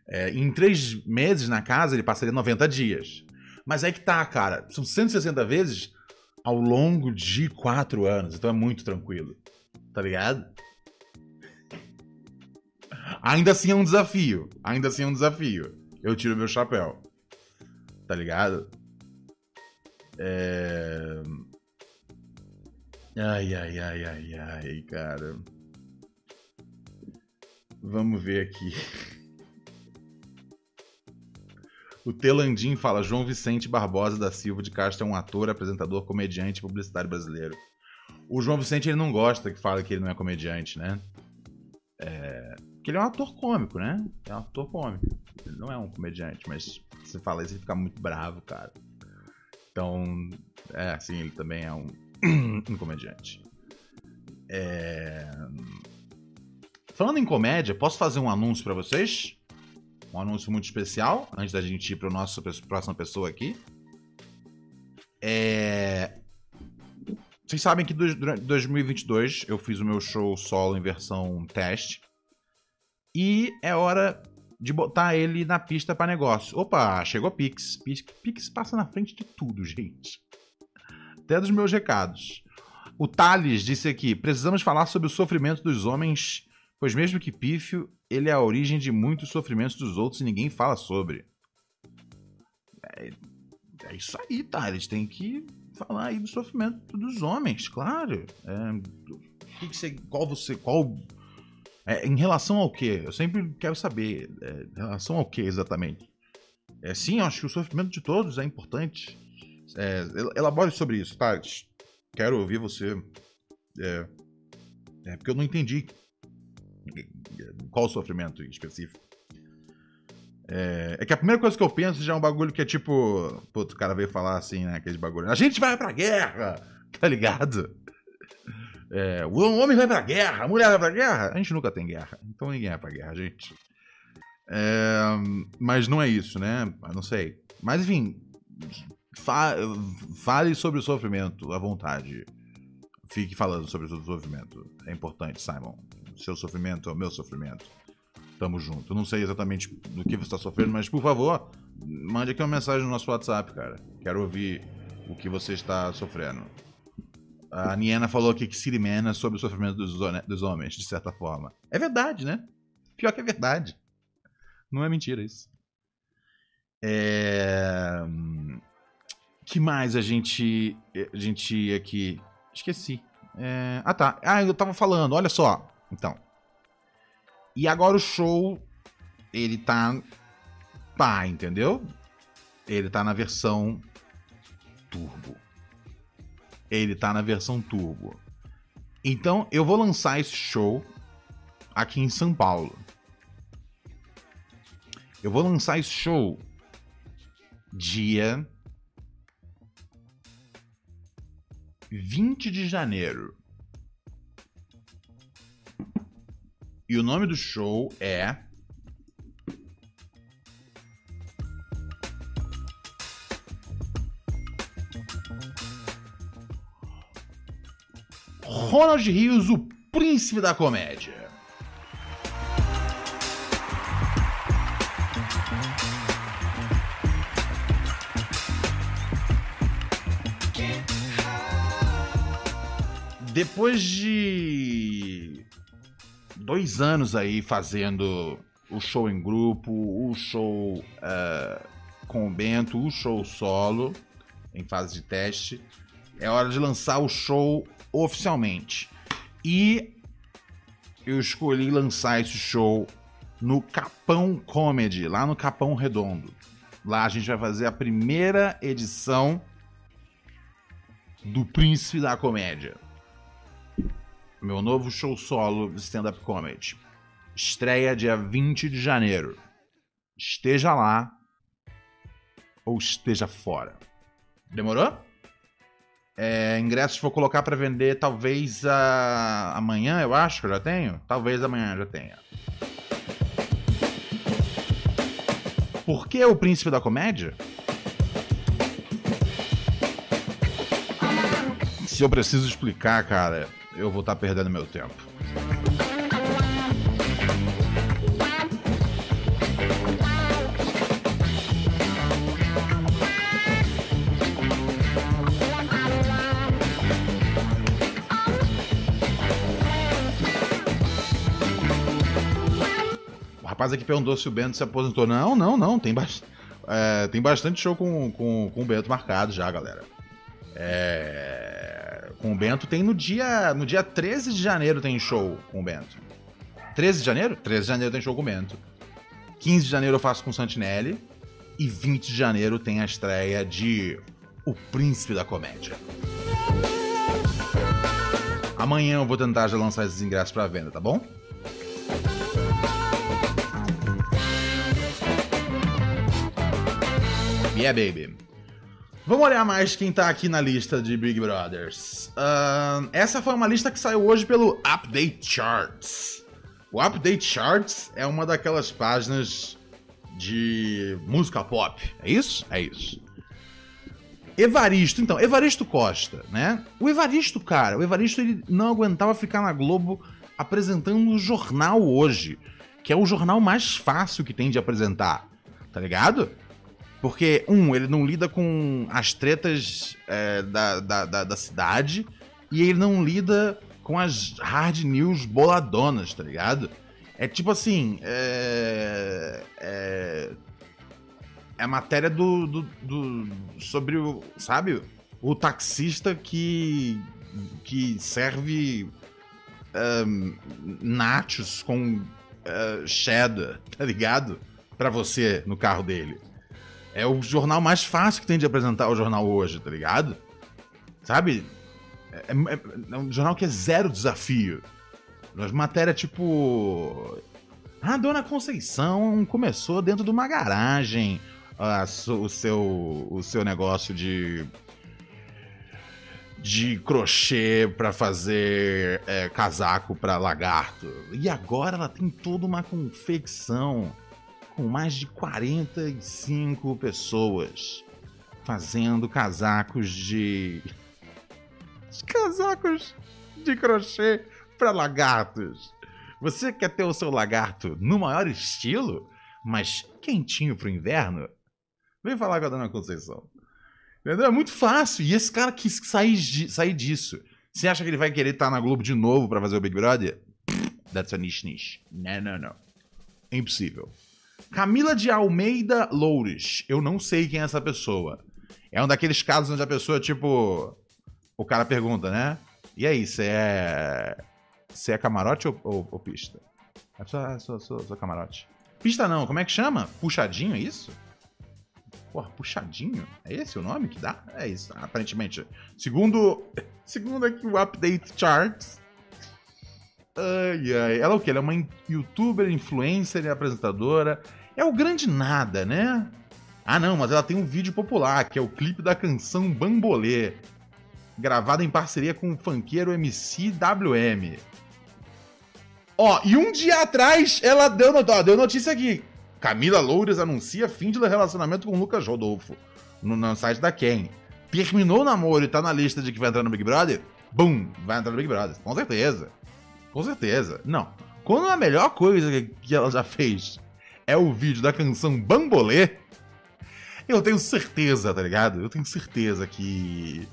É, em três meses na casa, ele passaria 90 dias. Mas aí que tá, cara. São 160 vezes ao longo de quatro anos. Então é muito tranquilo. Tá ligado? Ainda assim é um desafio. Ainda assim é um desafio eu tiro meu chapéu. Tá ligado? É... Ai, ai, ai, ai, ai, cara. Vamos ver aqui. O Telandim fala: João Vicente Barbosa da Silva de Castro é um ator, apresentador, comediante e publicitário brasileiro. O João Vicente ele não gosta que fala que ele não é comediante, né? É... Porque ele é um ator cômico, né? É um ator cômico. Ele não é um comediante, mas você fala isso e fica muito bravo, cara. Então, é assim, ele também é um, um comediante. É... Falando em comédia, posso fazer um anúncio para vocês? Um anúncio muito especial, antes da gente ir para nossa próxima pessoa aqui. É... Vocês sabem que durante 2022 eu fiz o meu show solo em versão teste. E é hora de botar ele na pista para negócio. Opa, chegou Pix. Pix. Pix passa na frente de tudo, gente. Até dos meus recados. O Thales disse aqui: precisamos falar sobre o sofrimento dos homens, pois mesmo que pífio, ele é a origem de muitos sofrimentos dos outros e ninguém fala sobre. É, é isso aí, Thales. Tem que falar aí do sofrimento dos homens, claro. É, que que você, qual você, qual é, em relação ao que? Eu sempre quero saber. É, em relação ao que exatamente? É, sim, eu acho que o sofrimento de todos é importante. É, elabore sobre isso, tá? Quero ouvir você. É, é, porque eu não entendi qual o sofrimento específico. É, é, que a primeira coisa que eu penso já é um bagulho que é tipo. Putz, o cara veio falar assim, né? Aquele bagulho. A gente vai pra guerra! Tá ligado? É, o homem vai pra guerra, a mulher vai pra guerra. A gente nunca tem guerra, então ninguém vai pra guerra, gente. É, mas não é isso, né? Eu não sei. Mas enfim, fa fale sobre o sofrimento à vontade. Fique falando sobre o sofrimento. É importante, Simon. Seu sofrimento é o meu sofrimento. Tamo junto. Não sei exatamente do que você está sofrendo, mas por favor, mande aqui uma mensagem no nosso WhatsApp, cara. Quero ouvir o que você está sofrendo. A Niena falou aqui que Sirimena é sobre o sofrimento dos, dos homens, de certa forma. É verdade, né? Pior que é verdade. Não é mentira isso. É... que mais a gente a gente aqui esqueci. É... Ah tá. Ah, eu tava falando. Olha só. Então. E agora o show ele tá pá, entendeu? Ele tá na versão turbo ele tá na versão turbo. Então eu vou lançar esse show aqui em São Paulo. Eu vou lançar esse show dia 20 de janeiro. E o nome do show é Ronald Rios, o príncipe da comédia. Depois de dois anos aí fazendo o show em grupo, o show uh, com o Bento, o show solo, em fase de teste, é hora de lançar o show oficialmente. E eu escolhi lançar esse show no Capão Comedy, lá no Capão Redondo. Lá a gente vai fazer a primeira edição do Príncipe da Comédia. Meu novo show solo de stand-up comedy. Estreia dia 20 de janeiro. Esteja lá ou esteja fora. Demorou? É, ingressos vou colocar para vender talvez uh, amanhã, eu acho que eu já tenho. Talvez amanhã já tenha. Por que o príncipe da comédia? Se eu preciso explicar, cara, eu vou estar tá perdendo meu tempo. Rapaz aqui perguntou se o Bento se aposentou. Não, não, não. Tem, ba é, tem bastante show com, com, com o Bento marcado já, galera. É... Com o Bento tem no dia, no dia 13 de janeiro tem show com o Bento. 13 de janeiro? 13 de janeiro tem show com o Bento. 15 de janeiro eu faço com o Santinelli. E 20 de janeiro tem a estreia de O Príncipe da Comédia. Amanhã eu vou tentar já lançar esses ingressos para venda, tá bom? Yeah, baby. Vamos olhar mais quem tá aqui na lista de Big Brothers. Uh, essa foi uma lista que saiu hoje pelo Update Charts. O Update Charts é uma daquelas páginas de música pop. É isso? É isso. Evaristo, então, Evaristo Costa, né? O Evaristo, cara, o Evaristo ele não aguentava ficar na Globo apresentando o jornal hoje, que é o jornal mais fácil que tem de apresentar, tá ligado? Porque, um, ele não lida com as tretas é, da, da, da, da, cidade e ele não lida com as hard news boladonas, tá ligado? É tipo assim. É. É, é a matéria do, do, do. sobre o. Sabe? O taxista que. que serve. Um, nachos com uh, cheddar, tá ligado? Pra você no carro dele. É o jornal mais fácil que tem de apresentar o jornal hoje, tá ligado? Sabe? É, é, é um jornal que é zero desafio. As matéria tipo. A Dona Conceição começou dentro de uma garagem a, o, seu, o seu negócio de. de crochê para fazer é, casaco para lagarto. E agora ela tem toda uma confecção com mais de 45 pessoas fazendo casacos de. casacos de crochê para lagartos. Você quer ter o seu lagarto no maior estilo, mas quentinho pro inverno? Vem falar com a dona Conceição. Entendeu? É muito fácil. E esse cara quis sair, sair disso. Você acha que ele vai querer estar na Globo de novo para fazer o Big Brother? That's a niche niche. Não, não, não. É impossível. Camila de Almeida Loures. Eu não sei quem é essa pessoa. É um daqueles casos onde a pessoa, tipo. O cara pergunta, né? E aí, você é. Você é camarote ou, ou, ou pista? Sou, sou, sou, camarote. Pista não, como é que chama? Puxadinho, é isso? Porra, puxadinho? É esse o nome que dá? É isso, aparentemente. Segundo. Segundo aqui o Update Charts. Ai, ai. Ela é o quê? Ela é uma youtuber, influencer e apresentadora. É o grande nada, né? Ah, não, mas ela tem um vídeo popular, que é o clipe da canção Bambolê, gravada em parceria com o funkeiro MC WM. Ó, e um dia atrás ela deu, ó, deu notícia aqui. Camila Loures anuncia fim de relacionamento com Lucas Rodolfo no, no site da Ken. Terminou o namoro e tá na lista de que vai entrar no Big Brother? Bum, vai entrar no Big Brother, com certeza. Com certeza. Não. Quando a melhor coisa que ela já fez é o vídeo da canção Bambolê, eu tenho certeza, tá ligado? Eu tenho certeza que.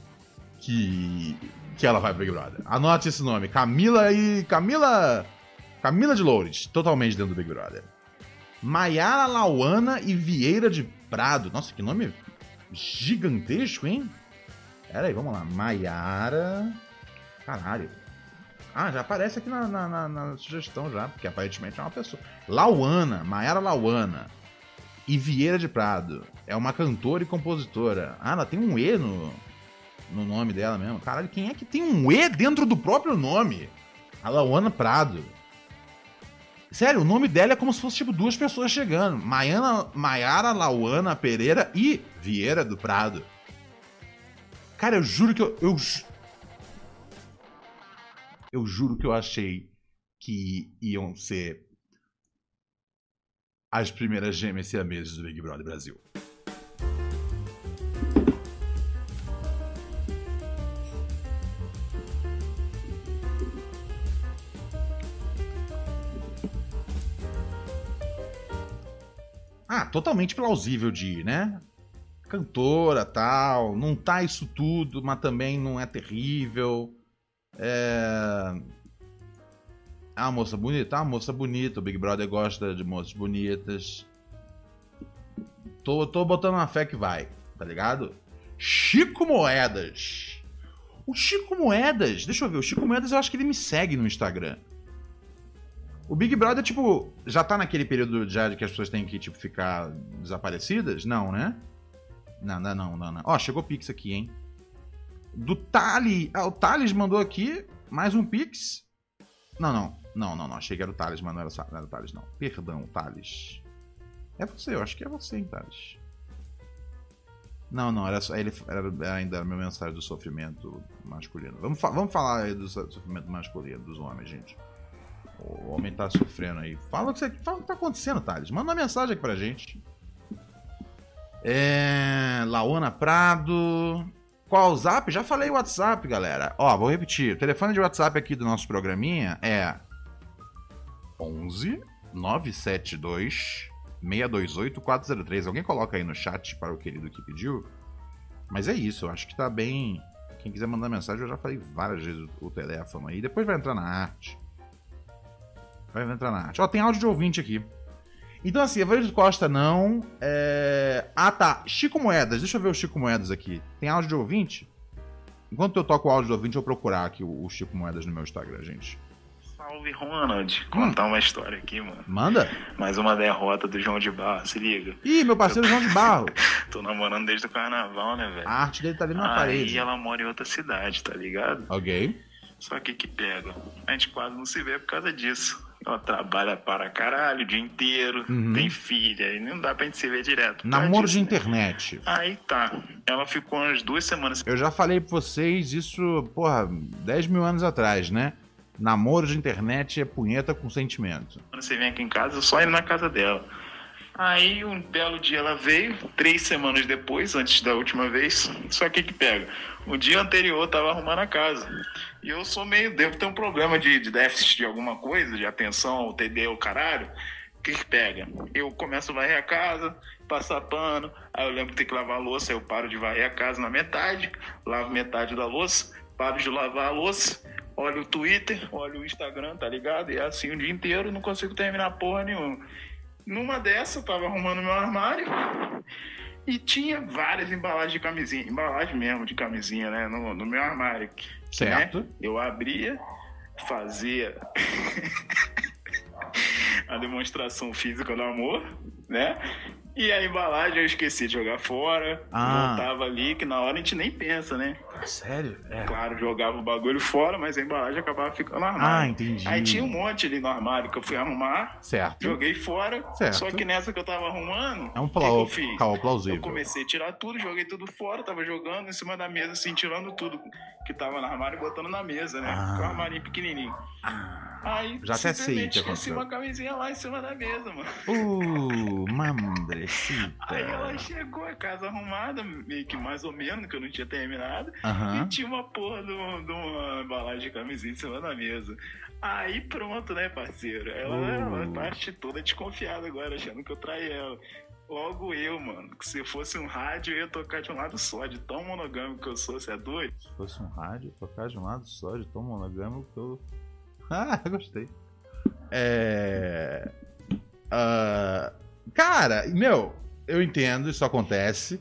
que. que ela vai pro Big Brother. Anote esse nome: Camila e. Camila. Camila de Loures, totalmente dentro do Big Brother. Maiara Lauana e Vieira de Prado. Nossa, que nome gigantesco, hein? Pera aí, vamos lá. Maiara. Caralho. Ah, já aparece aqui na, na, na, na, sugestão já, porque aparentemente é uma pessoa. Lauana, Mayara Lauana. e Vieira de Prado. É uma cantora e compositora. Ah, ela tem um E no, no nome dela mesmo. Caralho, quem é que tem um E dentro do próprio nome? A Lauana Prado. Sério, o nome dela é como se fosse tipo duas pessoas chegando. Maiana, Maiara Lauana Pereira e Vieira do Prado. Cara, eu juro que eu, eu. Eu juro que eu achei que iam ser as primeiras gêmeas siameses do Big Brother Brasil. Ah, totalmente plausível de né? Cantora, tal, não tá isso tudo, mas também não é terrível. É... Ah, moça bonita? Ah, moça bonita. O Big Brother gosta de moças bonitas. Tô, tô botando uma fé que vai, tá ligado? Chico Moedas. O Chico Moedas, deixa eu ver, o Chico Moedas eu acho que ele me segue no Instagram. O Big Brother, tipo, já tá naquele período já de que as pessoas têm que, tipo, ficar desaparecidas? Não, né? Não, não, não, não. Ó, chegou Pix aqui, hein? Do Thales. Ah, o Thales mandou aqui mais um Pix. Não, não. Não, não, não. Achei que era o Thales, mas não era, não era o Thales, não. Perdão, Thales. É você, eu acho que é você, hein, Thales. Não, não, era, só, ele, era ainda a minha mensagem do sofrimento masculino. Vamos, vamos falar do sofrimento masculino dos homens, gente. O homem tá sofrendo aí. Fala o que, você, fala o que tá acontecendo, Thales. Manda uma mensagem aqui pra gente. É. Laona Prado. Qual o zap? Já falei o WhatsApp, galera. Ó, vou repetir. O telefone de WhatsApp aqui do nosso programinha é 11 972 628 403. Alguém coloca aí no chat para o querido que pediu. Mas é isso, eu acho que tá bem. Quem quiser mandar mensagem, eu já falei várias vezes o, teléfono aí. Depois vai entrar na arte. Vai entrar na arte. Ó, tem áudio de ouvinte aqui. Então, assim, Evaristo Costa não. É... Ah, tá. Chico Moedas. Deixa eu ver o Chico Moedas aqui. Tem áudio de ouvinte? Enquanto eu toco o áudio de ouvinte, eu vou procurar aqui o Chico Moedas no meu Instagram, gente. Salve, Ronald. Contar hum. uma história aqui, mano. Manda. Mais uma derrota do João de Barro, se liga. Ih, meu parceiro eu... João de Barro. Tô namorando desde o carnaval, né, velho? A arte dele tá ali na Aí parede. E ela mora em outra cidade, tá ligado? Ok. Só que que pega? A gente quase não se vê por causa disso. Ela trabalha para caralho o dia inteiro, uhum. tem filha, e não dá pra gente se ver direto. Namoro de internet. Aí tá. Ela ficou umas duas semanas. Eu já falei pra vocês isso, porra, 10 mil anos atrás, né? Namoro de internet é punheta com sentimento. Quando você vem aqui em casa, eu só ir na casa dela. Aí um belo dia ela veio, três semanas depois, antes da última vez. Só que que pega? O dia anterior eu tava arrumando a casa. E eu sou meio. Devo ter um problema de, de déficit de alguma coisa, de atenção, TD, o caralho. O que, que pega? Eu começo a varrer a casa, passar pano. Aí eu lembro que tem que lavar a louça. Eu paro de varrer a casa na metade, lavo metade da louça, paro de lavar a louça, olho o Twitter, olho o Instagram, tá ligado? E é assim o dia inteiro, não consigo terminar porra nenhuma. Numa dessa, eu tava arrumando meu armário. E tinha várias embalagens de camisinha, embalagem mesmo de camisinha, né? No, no meu armário. Certo. Né? Eu abria, fazia a demonstração física do amor, né? E a embalagem eu esqueci de jogar fora. Ah. Voltava ali, que na hora a gente nem pensa, né? Sério? É. Claro, jogava o bagulho fora, mas a embalagem acabava ficando no armário. Ah, entendi. Aí tinha um monte ali no armário que eu fui arrumar. Certo. Joguei fora. Certo. Só que nessa que eu tava arrumando. É um plau... que, eu plausível. Eu comecei a tirar tudo, joguei tudo fora, tava jogando em cima da mesa, assim, tirando tudo que tava no armário e botando na mesa, né? Ah. Com o armarinho pequenininho. Ah. Aí, Já até sei que aconteceu. uma camisinha lá em cima da mesa, mano. Uh, mamdrecita. Aí ela chegou, a casa arrumada, meio que mais ou menos, que eu não tinha terminado. Aham. E tinha uma porra de uma, de uma embalagem de camisinha em cima da mesa. Aí pronto, né, parceiro? Ela, Uh. ela parte toda desconfiada agora, achando que eu traí ela. Logo eu, mano, que se fosse um rádio, eu ia tocar de um lado só, de tão monogâmico que eu sou, você é doido? Se fosse um rádio, tocar de um lado só, de tão monogâmico que eu. Ah, gostei. É. ah, cara, meu, eu entendo, isso acontece.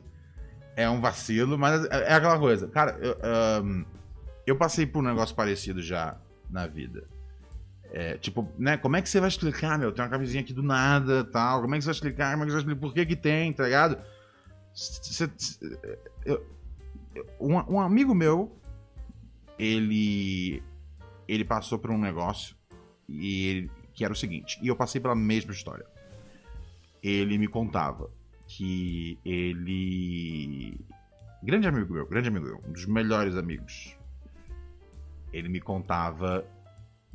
É um vacilo, mas é é aquela coisa. Cara, eu, ahn, eu passei por um negócio parecido já na vida. É, tipo, né? Como é que você vai explicar, meu? Tem uma camisinha aqui do nada, tal. Como é que você vai explicar? Como é que você vai explicar? Por que que tem, tá ligado? Cê, eu, um, um amigo meu, ele ele passou por um negócio e ele, que era o seguinte, e eu passei pela mesma história. Ele me contava que ele grande amigo meu, grande amigo meu, um dos melhores amigos. Ele me contava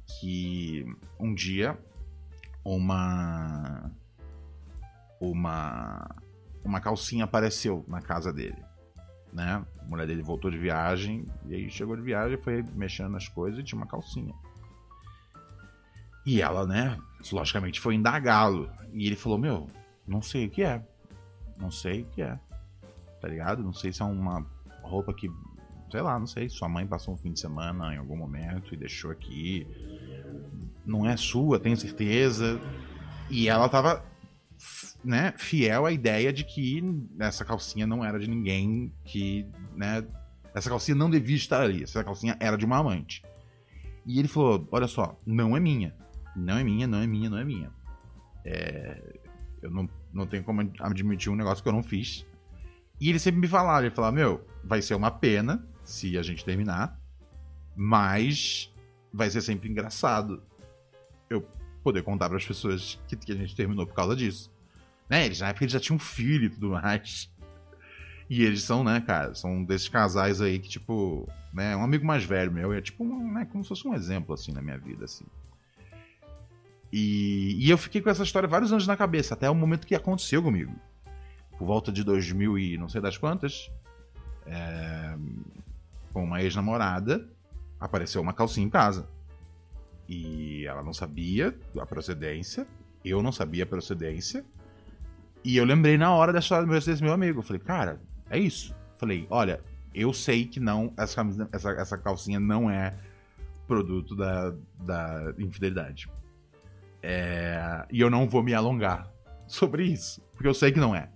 que um dia uma uma uma calcinha apareceu na casa dele, né? A mulher dele voltou de viagem e aí chegou de viagem, foi mexendo nas coisas e tinha uma calcinha. E ela, né, logicamente foi indagá-lo. E ele falou: Meu, não sei o que é. Não sei o que é. Tá ligado? Não sei se é uma roupa que. Sei lá, não sei. Sua mãe passou um fim de semana em algum momento e deixou aqui. Não é sua, tenho certeza. E ela tava né, fiel à ideia de que essa calcinha não era de ninguém, que, né, essa calcinha não devia estar ali, essa calcinha era de uma amante. E ele falou: Olha só, não é minha. Não é minha, não é minha, não é minha. É, eu não, não tenho como admitir um negócio que eu não fiz. E ele sempre me falava: Ele falava, Meu, vai ser uma pena se a gente terminar, mas vai ser sempre engraçado eu poder contar para as pessoas que, que a gente terminou por causa disso. Né? Eles, na época eles já tinham um filho e tudo mais. E eles são, né, cara, são desses casais aí que, tipo, né, um amigo mais velho meu, é tipo, um, né, como se fosse um exemplo, assim, na minha vida, assim. E, e eu fiquei com essa história vários anos na cabeça, até o momento que aconteceu comigo. Por volta de 2000 e não sei das quantas, é, com uma ex-namorada, apareceu uma calcinha em casa. E ela não sabia a procedência, eu não sabia a procedência, e eu lembrei na hora da história desse meu amigo. Eu falei, cara, é isso. Eu falei, olha, eu sei que não, essa, essa, essa calcinha não é produto da, da infidelidade. É, e eu não vou me alongar sobre isso, porque eu sei que não é.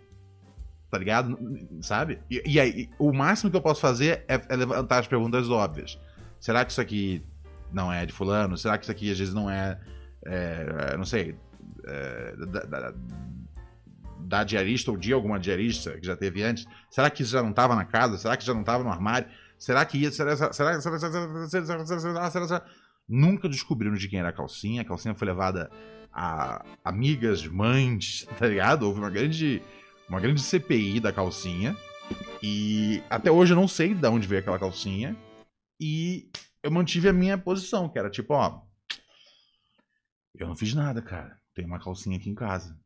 Tá ligado? Sabe? E, e aí, o máximo que eu posso fazer é, é, levantar as perguntas óbvias. Será que isso aqui não é de fulano? Será que isso aqui às vezes não é. é não sei. É, da, da, da diarista ou de alguma diarista que já teve antes? Será que isso já não estava na casa? Será que já não estava no armário? Será que ia. Será, será, será, será, será, será, será, Nunca descobriram de quem era a calcinha. A calcinha foi levada a amigas, mães, tá ligado? Houve uma grande, uma grande CPI da calcinha. E até hoje eu não sei de onde veio aquela calcinha. E eu mantive a minha posição, que era tipo, ó. Eu não fiz nada, cara. Tem uma calcinha aqui em casa.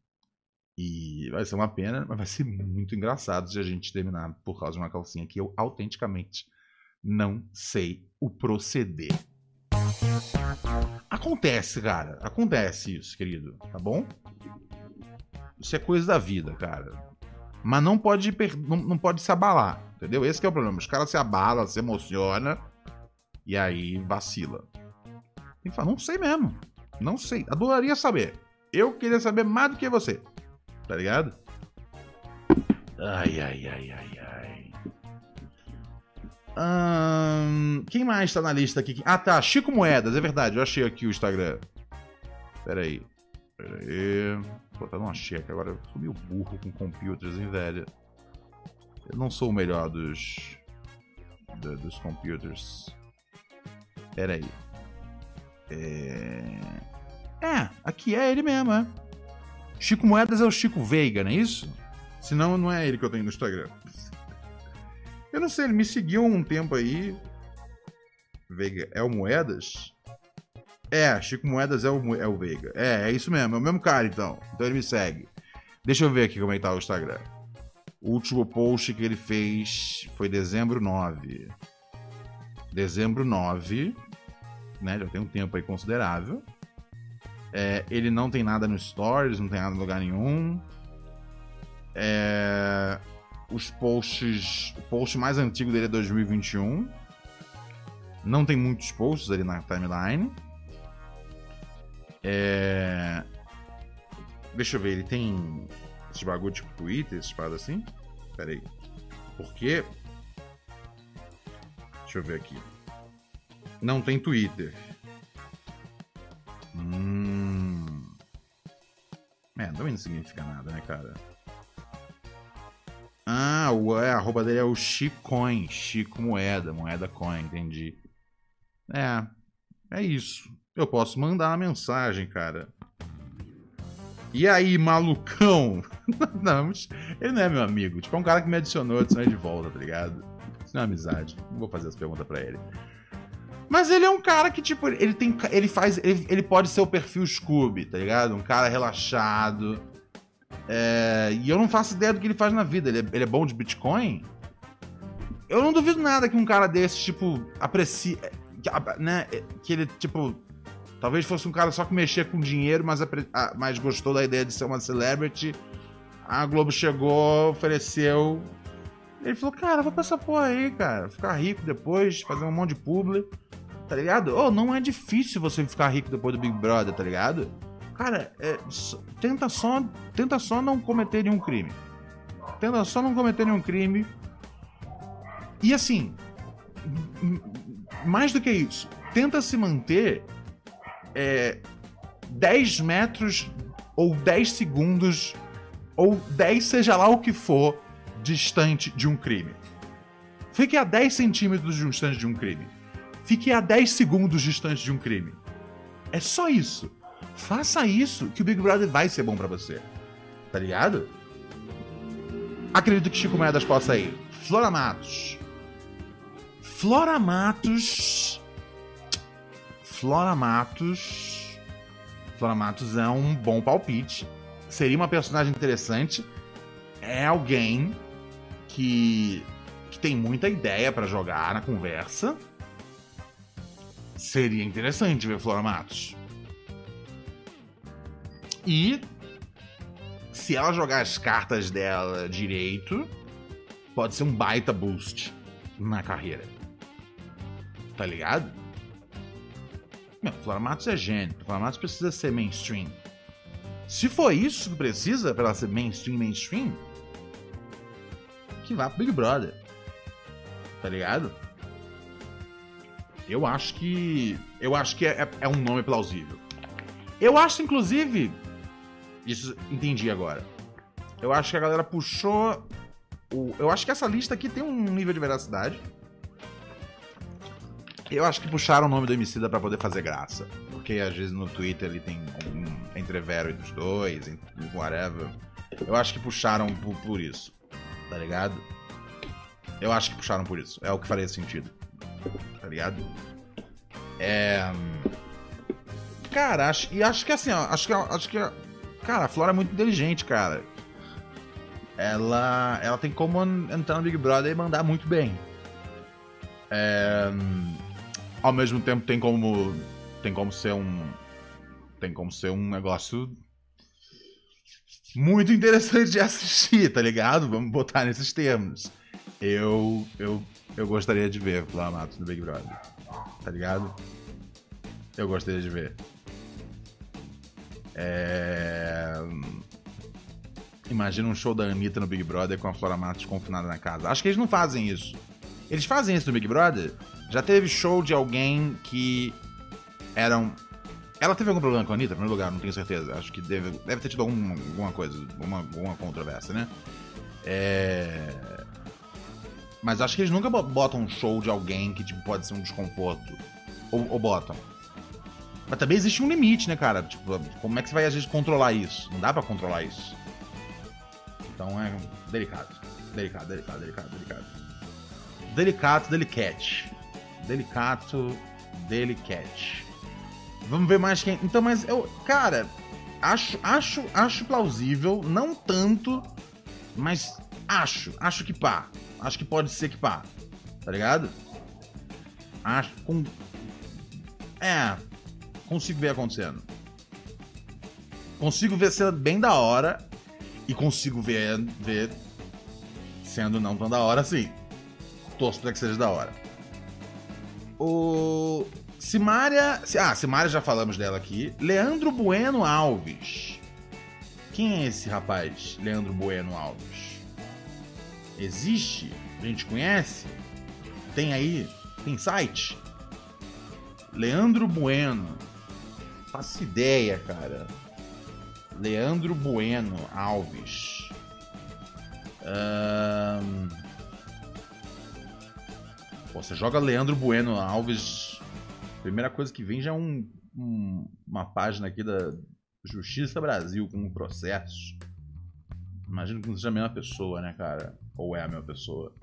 E vai ser uma pena, mas vai ser muito engraçado se a gente terminar por causa de uma calcinha que eu autenticamente não sei o proceder. Acontece, cara. Acontece isso, querido. Tá bom? Isso é coisa da vida, cara. Mas não pode, per... não, não pode se abalar, entendeu? Esse é o problema. Os caras se abalam, se emociona e aí vacila. Tem que falar, não sei mesmo. Não sei. Adoraria saber. Eu queria saber mais do que você. Tá ligado? Ai, ai, ai, ai, ai. Hum, quem mais tá na lista aqui? Ah, tá. Chico Moedas, é verdade. Eu achei aqui o Instagram. Pera aí. Pera aí. Pô, tá numa checa. Agora eu sou meio burro com computers, hein, velho? Eu não sou o melhor dos. Do, dos computers. Pera aí. É. É, aqui é ele mesmo, é. Chico Moedas é o Chico Veiga, não é isso? Senão não é ele que eu tenho no Instagram. Eu não sei, ele me seguiu um tempo aí. Veiga é o Moedas? É, Chico Moedas é o, é o Veiga. É, é isso mesmo, é o mesmo cara então. Então ele me segue. Deixa eu ver aqui como é que tá o Instagram. O último post que ele fez foi dezembro 9. Dezembro 9. Né, já tem um tempo aí considerável. É, ele não tem nada no Stories, não tem nada em lugar nenhum. É, os posts. O post mais antigo dele é 2021. Não tem muitos posts ali na timeline. É... Deixa eu ver, ele tem esses bagulho tipo Twitter, esses paradas assim? Pera aí. Por quê? Deixa eu ver aqui. Não tem Twitter. Hum. É, também não significa nada, né, cara? Ah, o é, a arroba dele é o Chicoin. Chico Moeda, Moeda Coin, entendi. É, é isso. Eu posso mandar uma mensagem, cara. E aí, malucão? não, ele não é meu amigo. Tipo, é um cara que me adicionou, adicionei de volta, tá ligado? Isso não é amizade. Não vou fazer as perguntas pra ele. Mas ele é um cara que, tipo, ele tem. Ele faz. Ele, ele pode ser o perfil Scooby, tá ligado? Um cara relaxado. É, e eu não faço ideia do que ele faz na vida. Ele é, ele é bom de Bitcoin? Eu não duvido nada que um cara desse, tipo, aprecie. Que, né, que ele, tipo. Talvez fosse um cara só que mexia com dinheiro, mas, mas gostou da ideia de ser uma celebrity. A Globo chegou, ofereceu. Ele falou, cara, vou pra essa porra aí, cara. Ficar rico depois, fazer um monte de publi. Tá ligado? Oh, não é difícil você ficar rico depois do Big Brother, tá ligado? Cara, é, tenta, só, tenta só não cometer nenhum crime. Tenta só não cometer nenhum crime. E assim, mais do que isso, tenta se manter é, 10 metros ou 10 segundos ou 10, seja lá o que for, distante de um crime. Fique a 10 centímetros distante de um crime. Fique a 10 segundos distante de um crime. É só isso. Faça isso que o Big Brother vai ser bom para você. Tá ligado? Acredito que Chico Moedas possa ir. Flora Matos. Flora Matos. Flora Matos. Flora Matos é um bom palpite. Seria uma personagem interessante. É alguém que, que tem muita ideia para jogar na conversa. Seria interessante ver Flora Matos. E se ela jogar as cartas dela direito, pode ser um baita boost na carreira. Tá ligado? Meu, Flora Matos é gênio. Flora Matos precisa ser mainstream. Se for isso que precisa para ela ser mainstream, mainstream, que vá pro Big Brother. Tá ligado? Eu acho que. Eu acho que é, é um nome plausível. Eu acho, inclusive, isso entendi agora. Eu acho que a galera puxou. O... Eu acho que essa lista aqui tem um nível de veracidade. Eu acho que puxaram o nome do Emicida para poder fazer graça. Porque às vezes no Twitter ele tem um entrevero dos dois, whatever. Eu acho que puxaram por, por, isso. Tá ligado? Eu acho que puxaram por isso. É o que faria sentido. Tá ligado? É. Cara, acho, e acho que assim, ó, acho que, acho que Cara, a Flora é muito inteligente, cara. Ela, ela tem como entrar no Big Brother e mandar muito bem. É, ao mesmo tempo tem como tem como ser um tem como ser um negócio muito interessante de assistir, tá ligado? Vamos botar nesses termos. Eu eu eu gostaria de ver Flora Matos no Big Brother. Tá ligado? Eu gostaria de ver. É... Imagina um show da Anitta no Big Brother com a Flora Matos confinada na casa. Acho que eles não fazem isso. Eles fazem isso no Big Brother? Já teve show de alguém que eram. Ela teve algum problema com a Anitta, em primeiro lugar, não tenho certeza. Acho que deve, deve ter tido algum, alguma coisa, alguma, alguma controvérsia, né? É... Mas acho que eles nunca botam um show de alguém que tipo, pode ser um desconforto. Ou, ou botam. Mas também existe um limite, né, cara? Tipo, como é que você vai, às vezes, controlar isso? Não dá para controlar isso. Então é delicado. Delicado, delicado, delicado, delicado. Delicato, delicate. Delicato, delicate. Vamos ver mais quem. Então, mas eu. Cara, acho, acho, acho plausível. Não tanto, mas acho. Acho que pá. Acho que pode ser que pá. Tá ligado? Acho. Com. É, consigo ver acontecendo. Consigo ver sendo bem da hora e consigo ver, ver sendo não tão da hora assim. Torço pra que seja da hora. O. Simária. Ah, Simária já falamos dela aqui. Leandro Bueno Alves. Quem é esse rapaz, Leandro Bueno Alves? Existe? A gente conhece? Tem aí? Tem site? Leandro Bueno faço ideia, cara. Leandro Bueno Alves. Ahn, Pô, você joga Leandro Bueno Alves. Primeira coisa que vem já é um, um- uma página aqui da Justiça Brasil com um processo. Imagino que não seja a mesma pessoa, né, cara? Ou é a mesma pessoa?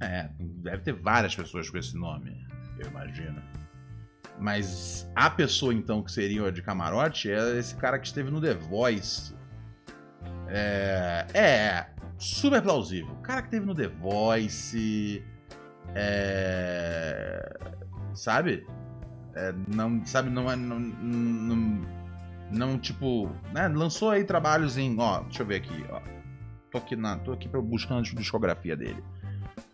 É, deve ter várias pessoas com esse nome, eu imagino. Mas a pessoa, então, que seria de camarote é esse cara que esteve no The Voice. É, é super plausível. O cara que esteve no The Voice. É, sabe? É, não, sabe, não é. Não, não, não, tipo. Né, lançou aí trabalhos em. Ó, deixa eu ver aqui, ó. Tô aqui, na, tô aqui buscando a discografia dele.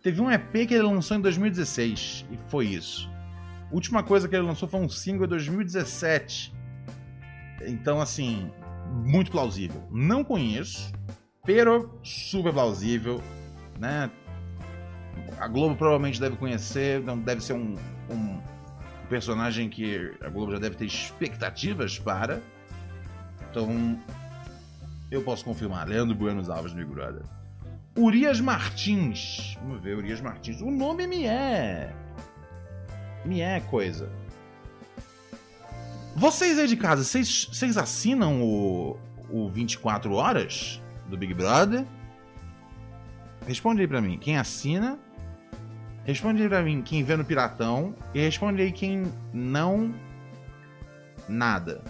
Teve um EP que ele lançou em 2016 e foi isso. Última coisa que ele lançou foi um single em 2017. Então, assim, muito plausível. Não conheço, pero super plausível, né? A Globo provavelmente deve conhecer, então deve ser um, um personagem que a Globo já deve ter expectativas para. Então, eu posso confirmar. Leandro Buenos Alves Big Brother. Urias Martins. Vamos ver, Urias Martins. O nome me é. Me é coisa. Vocês aí de casa, vocês, vocês assinam o, o 24 Horas do Big Brother? Responde aí pra mim. Quem assina? Responde aí pra mim quem vê no Piratão. E responde aí quem não. Nada.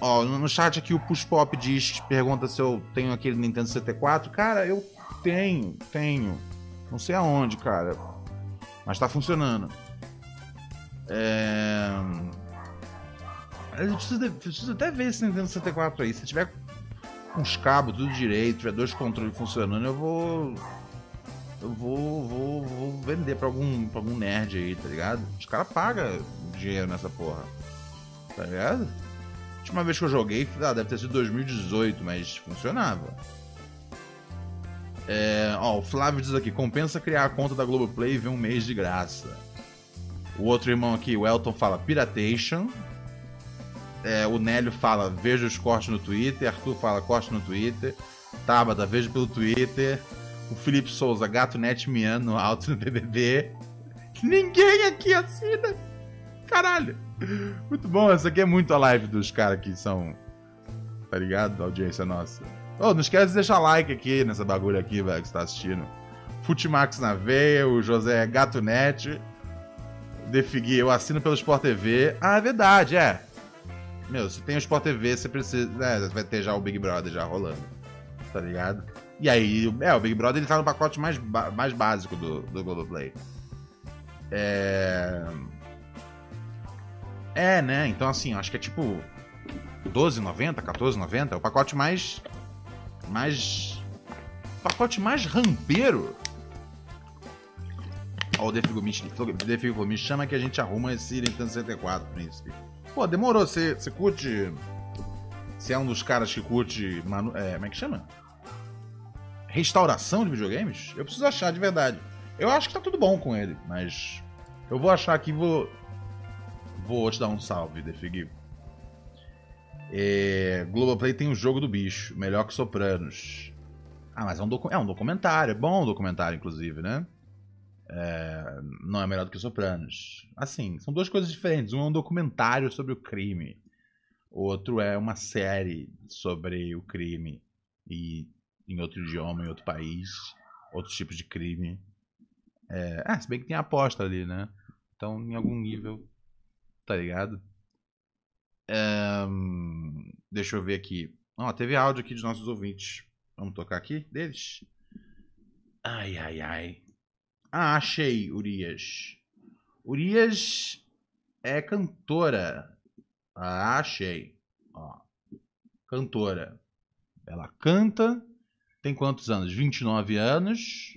Ó, no chat aqui o Push Pop diz, pergunta se eu tenho aquele Nintendo 64. Cara, eu tenho, tenho. Não sei aonde, cara. Mas tá funcionando. É... Eu preciso, preciso até ver esse Nintendo 64 aí. Se tiver com os cabos tudo direito, tiver dois controles funcionando, eu vou. Eu vou, vou, vou vender pra algum, pra algum nerd aí, tá ligado? Os caras pagam dinheiro nessa porra. Tá ligado? última vez que eu joguei, ah, deve ter sido 2018, mas funcionava. É, ó, o Flávio diz aqui: compensa criar a conta da Globoplay e ver um mês de graça. O outro irmão aqui, o Elton, fala Piratation. É, o Nélio fala: veja os cortes no Twitter. Arthur fala: corte no Twitter. Tabata, veja pelo Twitter. O Felipe Souza, gato net miando alto no BBB. Ninguém aqui assina. Caralho. Muito bom, essa aqui é muito a live dos caras que são. Tá ligado? Da audiência nossa. Oh, não esquece de deixar like aqui nessa bagulho aqui, velho, que você tá assistindo. Futimax na veia, o José Gato Net. Defigui, eu assino pelo Sport TV. Ah, é verdade, é. Meu, se tem o Sport TV, você precisa. É, vai ter já o Big Brother já rolando. Tá ligado? E aí, é, o Big Brother ele tá no pacote mais, mais básico do, do Globoplay. É. É, né? Então, assim, acho que é tipo 12,90, 14,90. É o pacote mais. Mais. Pacote mais rampeiro. Ó, o Defigo me, chama que a gente arruma esse Nintendo 64, príncipe. Pô, demorou. Você curte. Você é um dos caras que curte. Manu, é, como é que chama? Restauração de videogames? Eu preciso achar de verdade. Eu acho que tá tudo bom com ele, mas. Eu vou achar aqui e vou. Vou te dar um salve, Defig. É, Globoplay tem o jogo do bicho, melhor que Sopranos. Ah, mas é um, docu- é um documentário, é bom o documentário, inclusive, né? É, não é melhor do que Sopranos. Assim, são duas coisas diferentes. Um é um documentário sobre o crime, o outro é uma série sobre o crime e em outro idioma, em outro país, outros tipos de crime. É, ah, se bem que tem aposta ali, né? Então, em algum nível, tá ligado? É, deixa eu ver aqui. Ó, teve áudio aqui dos nossos ouvintes. Vamos tocar aqui deles? Ai, ai, ai. Ah, achei, Urias. Urias é cantora. Ah, achei. Ó, cantora. Ela canta. Tem quantos anos? 29 anos.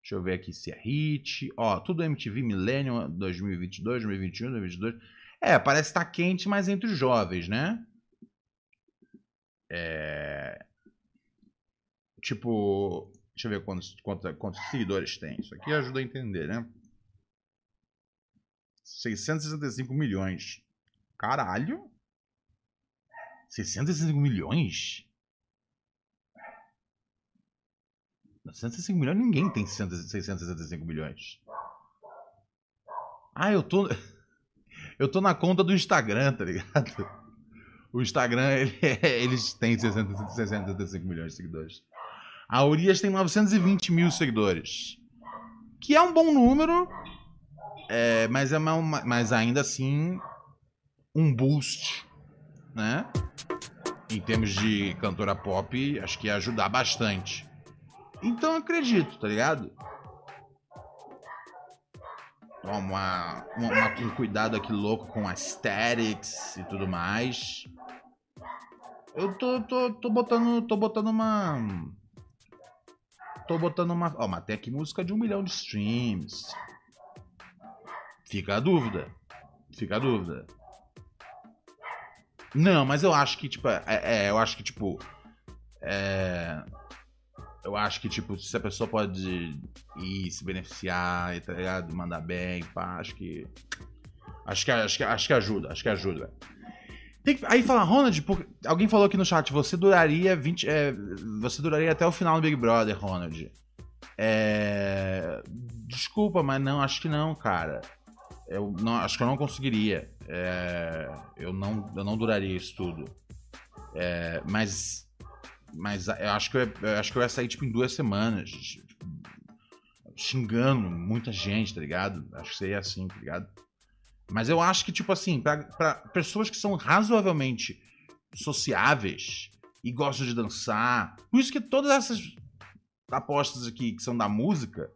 Deixa eu ver aqui se é hit. Ó, tudo MTV Millennium 2022, 2021, 2022. É, parece estar quente, mas entre os jovens, né? É... Tipo, deixa eu ver quantos, quantos, quantos seguidores tem. Isso aqui ajuda a entender, né? 665 milhões. Caralho! 665 milhões? 665 milhões? Ninguém tem 665 milhões. Ah, eu tô. Eu tô na conta do Instagram, tá ligado? O Instagram, ele, eles têm 665 milhões de seguidores. A Urias tem 920 mil seguidores. Que é um bom número, é, mas, é uma, mas ainda assim um boost, né? Em termos de cantora pop, acho que ia ajudar bastante. Então acredito, tá ligado? Uma, uma, um cuidado aqui louco com aesthetics e tudo mais. Eu tô, tô, tô botando. tô botando uma. Tô botando uma. Ó, mas tem aqui música de um milhão de streams. Fica a dúvida. Fica a dúvida. Não, mas eu acho que, tipo, é, é eu acho que, tipo. É, eu acho que, tipo, se a pessoa pode ir se beneficiar, tá ligado? Mandar bem, pá, acho que. Acho que, acho que, acho que ajuda, acho que ajuda. Tem que, aí fala, Ronald, alguém falou aqui no chat, você duraria 20. É, você duraria até o final do Big Brother, Ronald. É, desculpa, mas não, acho que não, cara. Eu não, acho que eu não conseguiria. É, eu, não, eu não duraria isso tudo. É, mas mas eu acho que eu, eu, acho que eu ia sair tipo em duas semanas. Tipo, xingando muita gente, tá ligado? Acho que seria assim, tá ligado? Mas eu acho que, tipo assim, para pessoas que são razoavelmente sociáveis e gostam de dançar. Por isso que todas essas apostas aqui que são da música,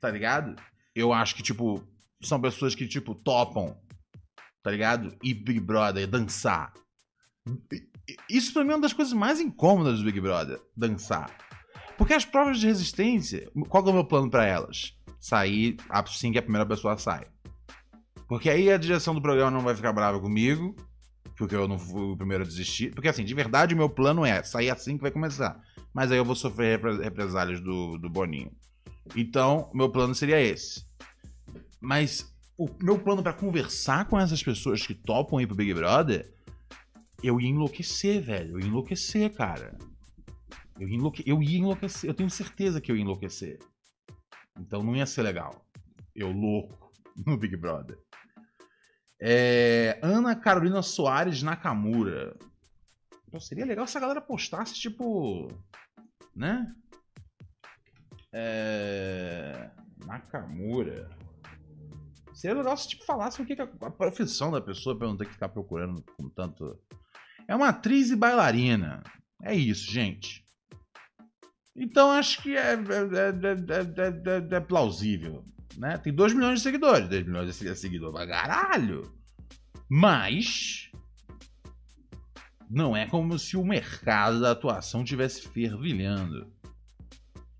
tá ligado? Eu acho que, tipo, são pessoas que, tipo, topam, tá ligado? E Big Brother, dançar. Isso pra mim é uma das coisas mais incômodas do Big Brother, dançar. Porque as provas de resistência, qual é o meu plano para elas? Sair assim que a primeira pessoa sai. Porque aí a direção do programa não vai ficar brava comigo, porque eu não fui o primeiro a desistir. Porque assim, de verdade, o meu plano é sair assim que vai começar. Mas aí eu vou sofrer represálias do, do Boninho. Então, meu plano seria esse. Mas o meu plano para conversar com essas pessoas que topam ir pro Big Brother eu ia enlouquecer, velho. Eu ia enlouquecer, cara. Eu ia, enlouque... eu ia enlouquecer. Eu tenho certeza que eu ia enlouquecer. Então não ia ser legal. Eu louco no Big Brother. É... Ana Carolina Soares Nakamura. Seria legal se a galera postasse, tipo. Né? É... Nakamura. Seria legal se tipo, falasse o que é a profissão da pessoa pra não ter que ficar procurando com tanto é uma atriz e bailarina. É isso, gente. Então acho que é, é, é, é, é plausível. Né? Tem 2 milhões de seguidores. 2 milhões de seguidores pra caralho. Mas. Não é como se o mercado da atuação tivesse fervilhando.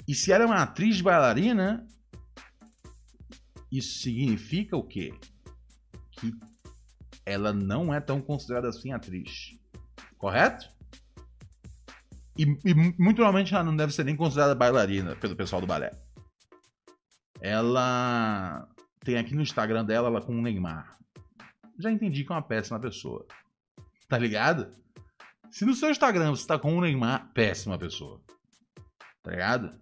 E se ela é uma atriz bailarina, isso significa o quê? Que ela não é tão considerada assim atriz. Correto? E, e, muito provavelmente ela não deve ser nem considerada bailarina pelo pessoal do balé. Ela tem aqui no Instagram dela ela com o Neymar. Já entendi que é uma péssima pessoa. Tá ligado? Se no seu Instagram você tá com o Neymar, péssima pessoa. Tá ligado?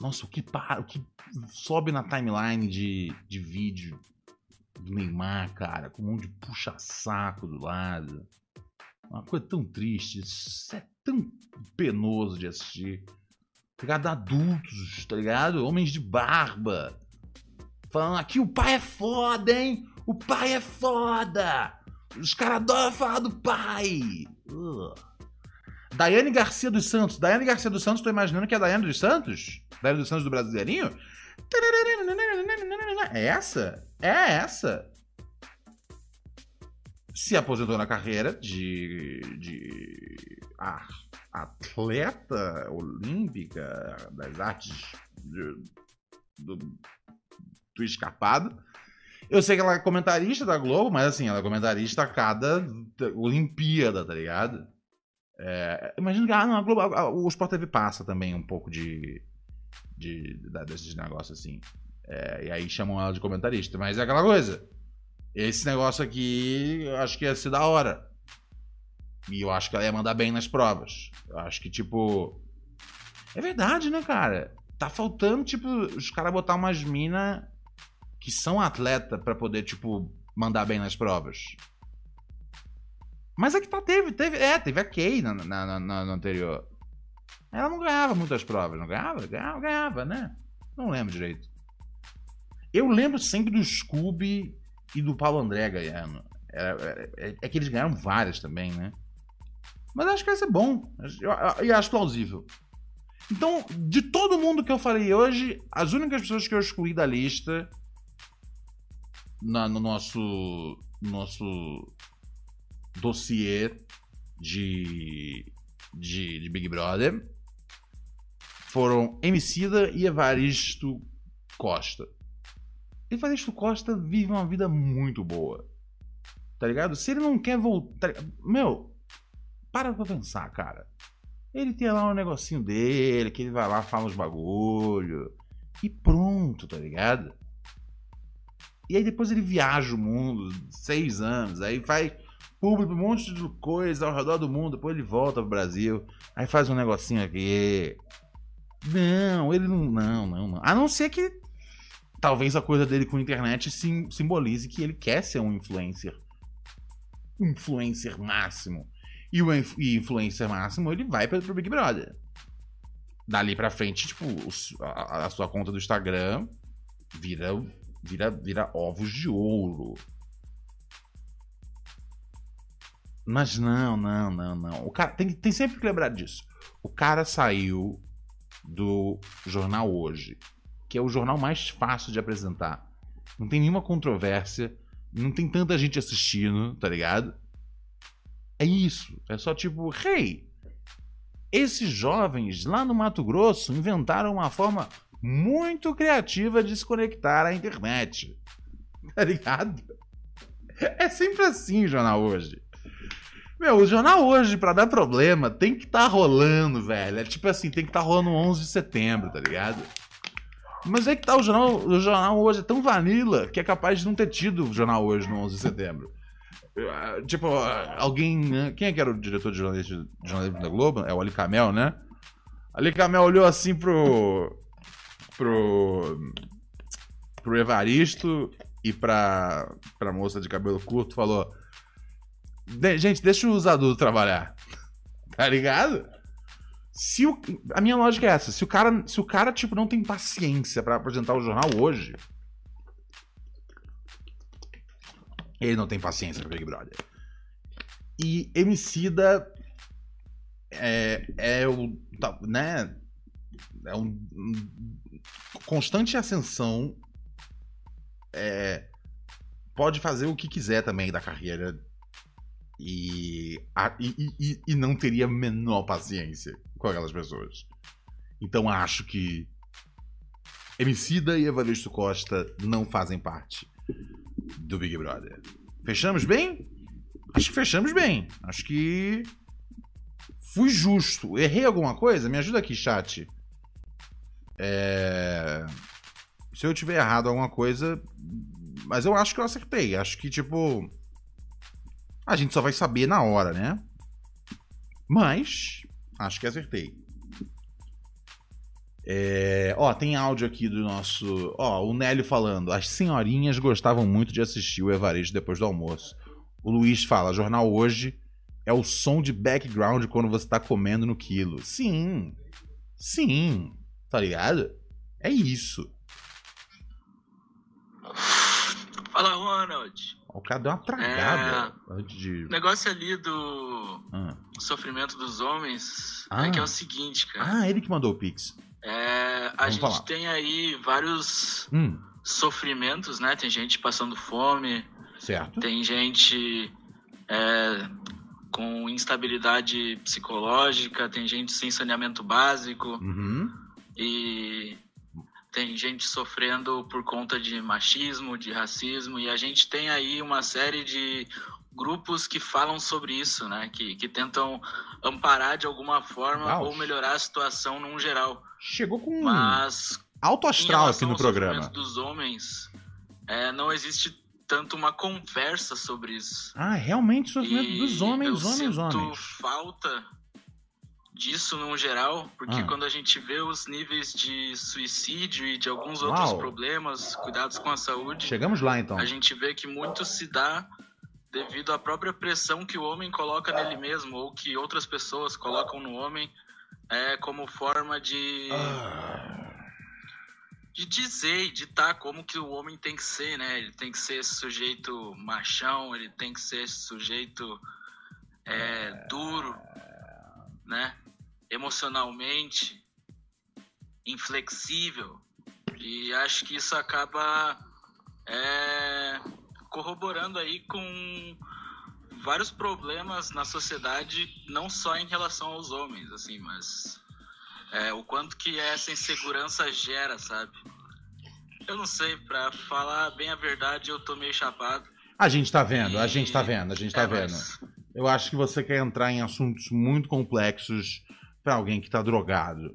Nossa, o que, para, o que sobe na timeline de, de vídeo do Neymar, cara, com um monte de puxa-saco do lado. Uma coisa tão triste, isso é tão penoso de assistir. Tá ligado? Adultos, tá ligado? Homens de barba. Falando aqui, o pai é foda, hein? O pai é foda! Os caras adoram falar do pai! Uh. Daiane Garcia dos Santos. Daiane Garcia dos Santos, tô imaginando que é a Daiane dos Santos? Daiane dos Santos do Brasileirinho? É essa? É essa? Se aposentou na carreira de, de atleta olímpica das artes de, do, do escapado. Eu sei que ela é comentarista da Globo, mas assim, ela é comentarista a cada Olimpíada, tá ligado? É, imagina que ah, não, a Globo, a, o Sport TV passa também um pouco de, de, de desses negócios assim. É, e aí chamam ela de comentarista. Mas é aquela coisa. Esse negócio aqui, eu acho que ia ser da hora. E eu acho que ela ia mandar bem nas provas. Eu acho que, tipo. É verdade, né, cara? Tá faltando, tipo, os caras botar umas minas que são atleta para poder, tipo, mandar bem nas provas. Mas é que tá, teve, teve. É, teve a Kay na, na, na, no anterior. Ela não ganhava muitas provas, não ganhava? Ganhava, ganhava, né? Não lembro direito. Eu lembro sempre do Scooby e do Paulo André ganhando. É, é, é que eles ganharam várias também, né? Mas acho que vai ser bom. E acho plausível. Então, de todo mundo que eu falei hoje, as únicas pessoas que eu excluí da lista na, no nosso, nosso dossiê de, de, de Big Brother foram Emicida e Evaristo Costa. Evaristo Costa vive uma vida muito boa. Tá ligado? Se ele não quer voltar. Meu, para pra pensar, cara. Ele tem lá um negocinho dele, que ele vai lá, fala uns bagulho. E pronto, tá ligado? E aí depois ele viaja o mundo, seis anos, aí faz público, um monte de coisa ao redor do mundo, depois ele volta pro Brasil, aí faz um negocinho aqui. Não, ele não. Não, não, não. A não ser que talvez a coisa dele com a internet sim, simbolize que ele quer ser um influencer. Influencer máximo. E o influencer máximo, ele vai para o Big Brother. Dali pra frente, tipo, a, a sua conta do Instagram vira, vira, vira ovos de ouro. Mas não, não, não, não. O cara tem, tem sempre que lembrar disso. O cara saiu do jornal hoje, que é o jornal mais fácil de apresentar. Não tem nenhuma controvérsia, não tem tanta gente assistindo, tá ligado? É isso. É só tipo, hey, esses jovens lá no Mato Grosso inventaram uma forma muito criativa de se conectar à internet. Tá ligado? É sempre assim jornal hoje. Meu, o jornal hoje, para dar problema, tem que estar tá rolando, velho. É tipo assim, tem que estar tá rolando 11 de setembro, tá ligado? Mas é que tá o jornal, o jornal hoje é tão vanilla que é capaz de não ter tido o jornal hoje no 11 de setembro. Ah, tipo, alguém. Né? Quem é que era o diretor de jornalismo, de jornalismo da Globo? É o Ali Camel, né? Ali Camel olhou assim pro. pro. pro Evaristo e pra, pra moça de cabelo curto falou: Gente, deixa os adultos trabalhar. Tá ligado? Se o, a minha lógica é essa: se o cara, se o cara tipo, não tem paciência para apresentar o jornal hoje, Ele não tem paciência pro Big Brother. E Emicida é, é o. Tá, né? É um, um constante ascensão. É, pode fazer o que quiser também da carreira. E, a, e, e, e não teria menor paciência com aquelas pessoas. Então acho que Emicida e Evaristo Costa não fazem parte do Big Brother. Fechamos bem? Acho que fechamos bem. Acho que fui justo. Errei alguma coisa? Me ajuda aqui, chat. É... Se eu tiver errado alguma coisa, mas eu acho que eu acertei. Acho que tipo a gente só vai saber na hora, né? Mas acho que acertei. É, ó, tem áudio aqui do nosso. Ó, o Nélio falando. As senhorinhas gostavam muito de assistir o Evaristo depois do almoço. O Luiz fala: jornal hoje é o som de background quando você tá comendo no quilo. Sim. Sim. Tá ligado? É isso. Fala, Ronald. O cara deu uma tragada é... antes de. O negócio ali do ah. sofrimento dos homens ah. é que é o seguinte, cara. Ah, ele que mandou o Pix. É, a Vamos gente falar. tem aí vários hum. sofrimentos, né? Tem gente passando fome. Certo. Tem gente é, com instabilidade psicológica, tem gente sem saneamento básico. Uhum. E tem gente sofrendo por conta de machismo, de racismo, e a gente tem aí uma série de grupos que falam sobre isso, né? Que, que tentam amparar de alguma forma ou melhorar a situação num geral. Chegou com Mas, alto astral aqui no programa. dos homens, é, não existe tanto uma conversa sobre isso. Ah, realmente sofrimento E dos homens, eu homens, sinto homens. falta disso no geral, porque Ah. quando a gente vê os níveis de suicídio e de alguns Uau. outros problemas, cuidados com a saúde, Chegamos lá então. a gente vê que muito se dá devido à própria pressão que o homem coloca nele mesmo ou que outras pessoas colocam no homem é como forma de Ah, de dizer e ditar como que o homem tem que ser, né? Ele tem que ser esse sujeito machão, ele tem que ser esse sujeito é, duro, né? Emocionalmente inflexível. E acho que isso acaba é, corroborando aí com vários problemas na sociedade, não só em relação aos homens, assim, mas é, o quanto que essa insegurança gera, sabe? Eu não sei, pra falar bem a verdade, eu tô meio chapado. A gente tá vendo, a gente tá vendo, a gente tá É, vendo. mas Eu acho que você quer entrar em assuntos muito complexos pra alguém que tá drogado.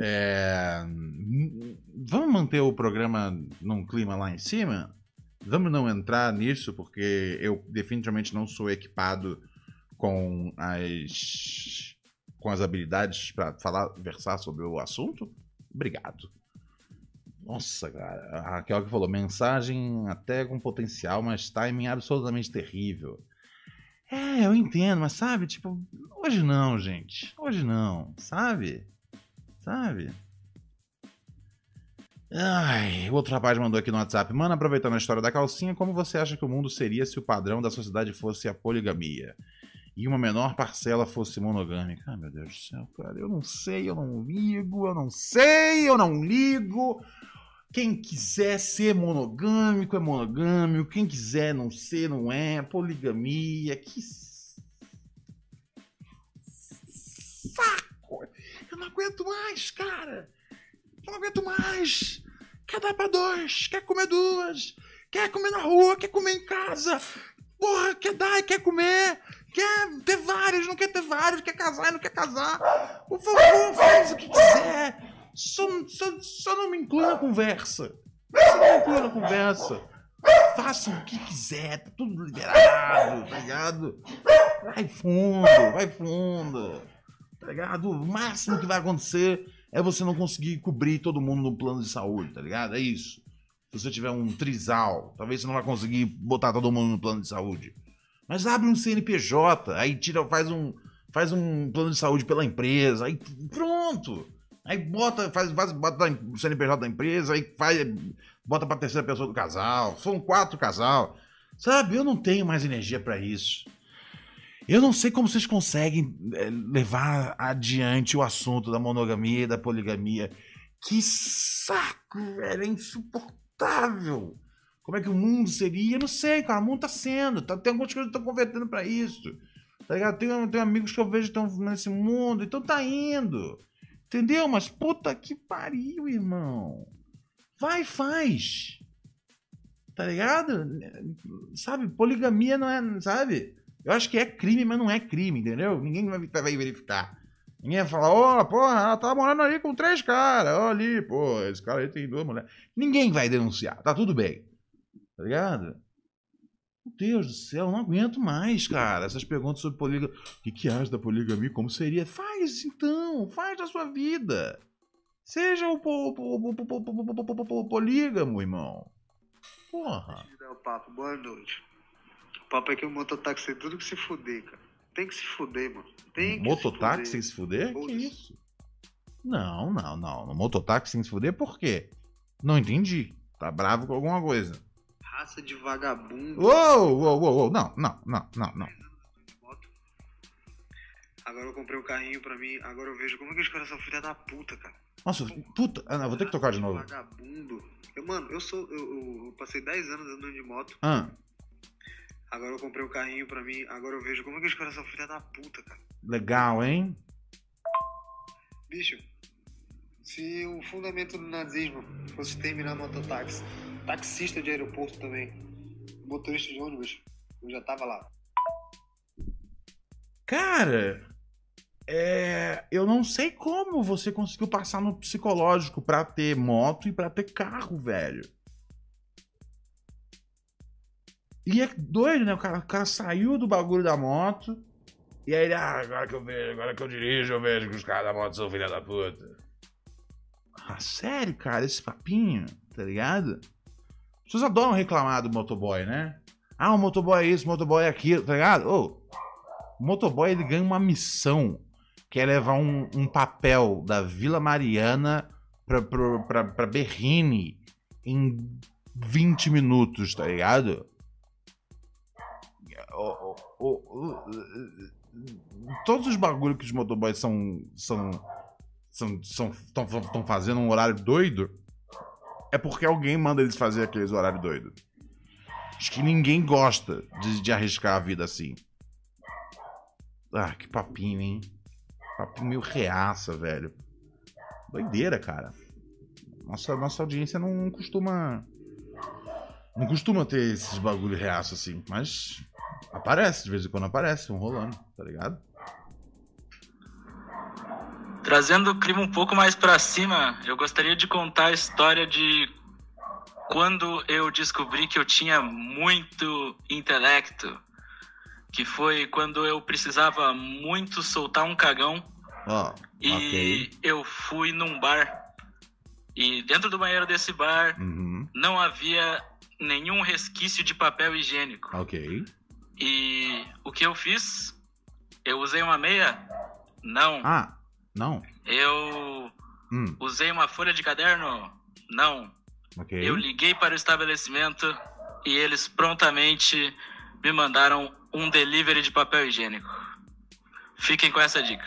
É, Vamos manter o programa num clima lá em cima? Vamos não entrar nisso, porque eu definitivamente não sou equipado com as com as habilidades pra falar, versar sobre o assunto. Obrigado. Nossa, cara. A Raquel que falou, mensagem até com potencial, mas timing absolutamente terrível. É, eu entendo, mas sabe, tipo, hoje não, gente. Hoje não, sabe? Sabe? Ai, o outro rapaz mandou aqui no WhatsApp. Mano, aproveitando a história da calcinha, como você acha que o mundo seria se o padrão da sociedade fosse a poligamia? E uma menor parcela fosse monogâmica? Ah, meu Deus do céu, cara. Eu não sei, eu não ligo, eu não sei, eu não ligo. Quem quiser ser monogâmico é monogâmico. Quem quiser não ser, não é. Poligamia. Que saco! Eu não aguento mais, cara! Eu não aguento mais! Quer dar pra dois, quer comer duas, quer comer na rua, quer comer em casa. Porra, quer dar e quer comer. Quer ter vários, não quer ter vários, quer casar e não quer casar. Por favor, faz o que quiser. Só, só, só não me inclua na conversa. Só não me inclua na conversa. Faça o que quiser, tá tudo liberado, tá ligado? Vai fundo, vai fundo. Tá ligado? O máximo que vai acontecer é você não conseguir cobrir todo mundo no plano de saúde, tá ligado? É isso. Se você tiver um trisal, talvez você não vai conseguir botar todo mundo no plano de saúde. Mas abre um CNPJ, aí tira, faz um, faz um plano de saúde pela empresa, aí pronto. Aí bota, faz, faz bota o CNPJ da empresa, aí faz, bota pra terceira pessoa do casal. São quatro casal. Sabe, eu não tenho mais energia pra isso. Eu não sei como vocês conseguem eh, levar adiante o assunto da monogamia e da poligamia. Que saco, velho. É insuportável. Como é que o mundo seria? Eu não sei, cara. O mundo tá sendo. Tá, tem algumas coisas que estão convertendo pra isso. Tá ligado? Tem, tem amigos que eu vejo que estão nesse mundo. Então tá indo. Entendeu? Mas puta que pariu, irmão. Vai, faz. Tá ligado? Sabe? Poligamia não é. Sabe? Eu acho que é crime, mas não é crime, entendeu? Ninguém vai, verificar. Ninguém vai falar, ó, porra, ela tá morando ali com três caras, ó ali, pô, esse cara aí tem duas mulheres. Ninguém vai denunciar, tá tudo bem. Tá ligado? Meu Deus do céu, não aguento mais, cara. Essas perguntas sobre poligamia. O que, que acha da poligamia? Como seria? Faz então, faz a sua vida. Seja o polígamo, irmão. Porra. O papo. Boa noite. O papo é que o mototáxi tem tudo que se fuder, cara. Tem que se fuder, mano. Tem que mototáxi se fuder. tem que se fuder? Que isso? Não, não, não. No mototáxi tem que se fuder por quê? Não entendi. Tá bravo com alguma coisa. Raça de vagabundo. Uou, uou, uou, uou. Não, não, não, não, não. Agora eu comprei um carrinho pra mim. Agora eu vejo como é que os caras são filha da puta, cara. Nossa, puta. Ah, não, vou ter que tocar de novo. Vagabundo. Eu, mano, eu sou. Eu, eu- eu passei 10 anos andando de moto. Ah, Agora eu comprei um carrinho pra mim. Agora eu vejo como é que os caras são filha da puta, cara. legal, hein? Bicho, se o fundamento do nazismo fosse terminar mototáxi, taxista de aeroporto também, motorista de ônibus, eu já tava lá. Cara, é, eu não sei como você conseguiu passar no psicológico pra ter moto e pra ter carro, velho. E é doido, né? O cara, o cara saiu do bagulho da moto. E aí ele, ah, agora que eu vejo, agora que eu dirijo, eu vejo que os caras da moto são filha da puta. Ah, sério, cara, esse papinho, tá ligado? As pessoas adoram reclamar do motoboy, né? Ah, o motoboy é isso, o motoboy é aquilo, tá ligado? O motoboy ele ganha uma missão que é levar um, um papel da Vila Mariana pra, pra, pra, pra Berrine em 20 minutos, tá ligado? Todos os bagulhos que os motoboys são. são. são. estão fazendo um horário doido. É porque alguém manda eles fazer aqueles horários doidos. Acho que ninguém gosta de, de arriscar a vida assim. Ah, que papinho, hein? Papinho meio reaça, velho. Doideira, cara. Nossa, nossa audiência não costuma. Não costuma ter esses bagulho reaço assim, mas aparece, de vez em quando aparece, um rolando, tá ligado? Trazendo o clima um pouco mais pra cima, eu gostaria de contar a história de quando eu descobri que eu tinha muito intelecto, que foi quando eu precisava muito soltar um cagão Ó, e eu fui num bar e dentro do banheiro desse bar Uhum, não havia nenhum resquício de papel higiênico. ok. E o que eu fiz? Eu usei uma meia? Não. Ah, não. Eu Hum, usei uma folha de caderno? Não. ok. Eu liguei para o estabelecimento e eles prontamente me mandaram um delivery de papel higiênico. Fiquem com essa dica.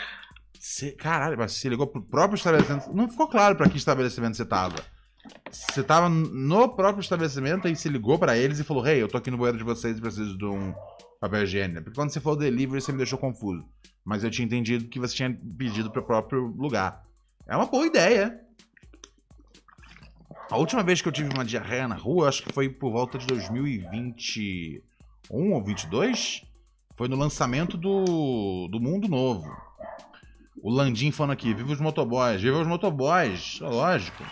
Cê- caralho, mas você ligou pro próprio estabelecimento. Não ficou claro pra que estabelecimento você tava. Você tava no próprio estabelecimento e se ligou pra eles e falou: Hey, eu tô aqui no banheiro de vocês e preciso de um papel higiênico. Porque quando você falou delivery, você me deixou confuso. Mas eu tinha entendido que você tinha pedido pro próprio lugar. É uma boa ideia. A última vez que eu tive uma diarreia na rua, acho que foi por volta de 2021 ou 22. Foi no lançamento do, do Mundo Novo. O Landim falando aqui, viva os motoboys, viva os motoboys, lógico.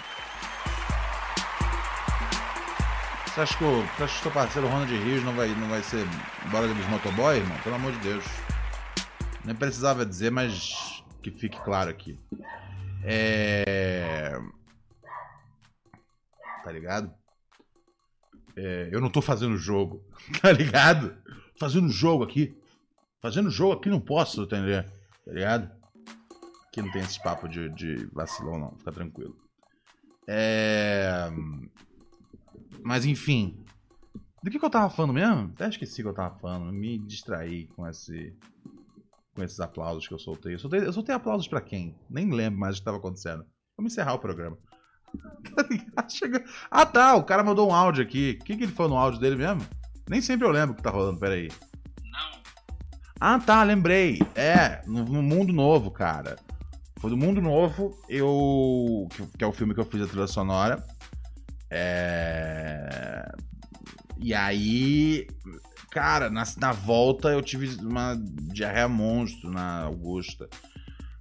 Você acha que o, você acha que o seu parceiro Ronald Rios não vai, não vai ser bora dos motoboys, irmão? Pelo amor de Deus. Nem precisava dizer, mas que fique claro aqui. É... Tá ligado? É, eu não tô fazendo jogo, tá ligado? Fazendo jogo aqui. Fazendo jogo aqui não posso, entender? Tá ligado? Aqui não tem esse papo de, de vacilão, não. Fica tranquilo. É... Mas enfim. Do que, que eu tava falando mesmo? Até esqueci o que eu tava falando. Me distraí com esse. Com esses aplausos que eu soltei. Eu soltei, eu soltei aplausos pra quem? Nem lembro mais o que tava acontecendo. Vamos encerrar o programa. Ah tá, o cara mandou um áudio aqui. O que, que ele falou no áudio dele mesmo? Nem sempre eu lembro o que tá rolando, peraí. Não. Ah, tá, lembrei. É, no, no Mundo Novo, cara. Foi do Mundo Novo, eu. Que, que é o filme que eu fiz a trilha sonora. É. E aí. Cara, na, na volta eu tive uma diarreia monstro na Augusta.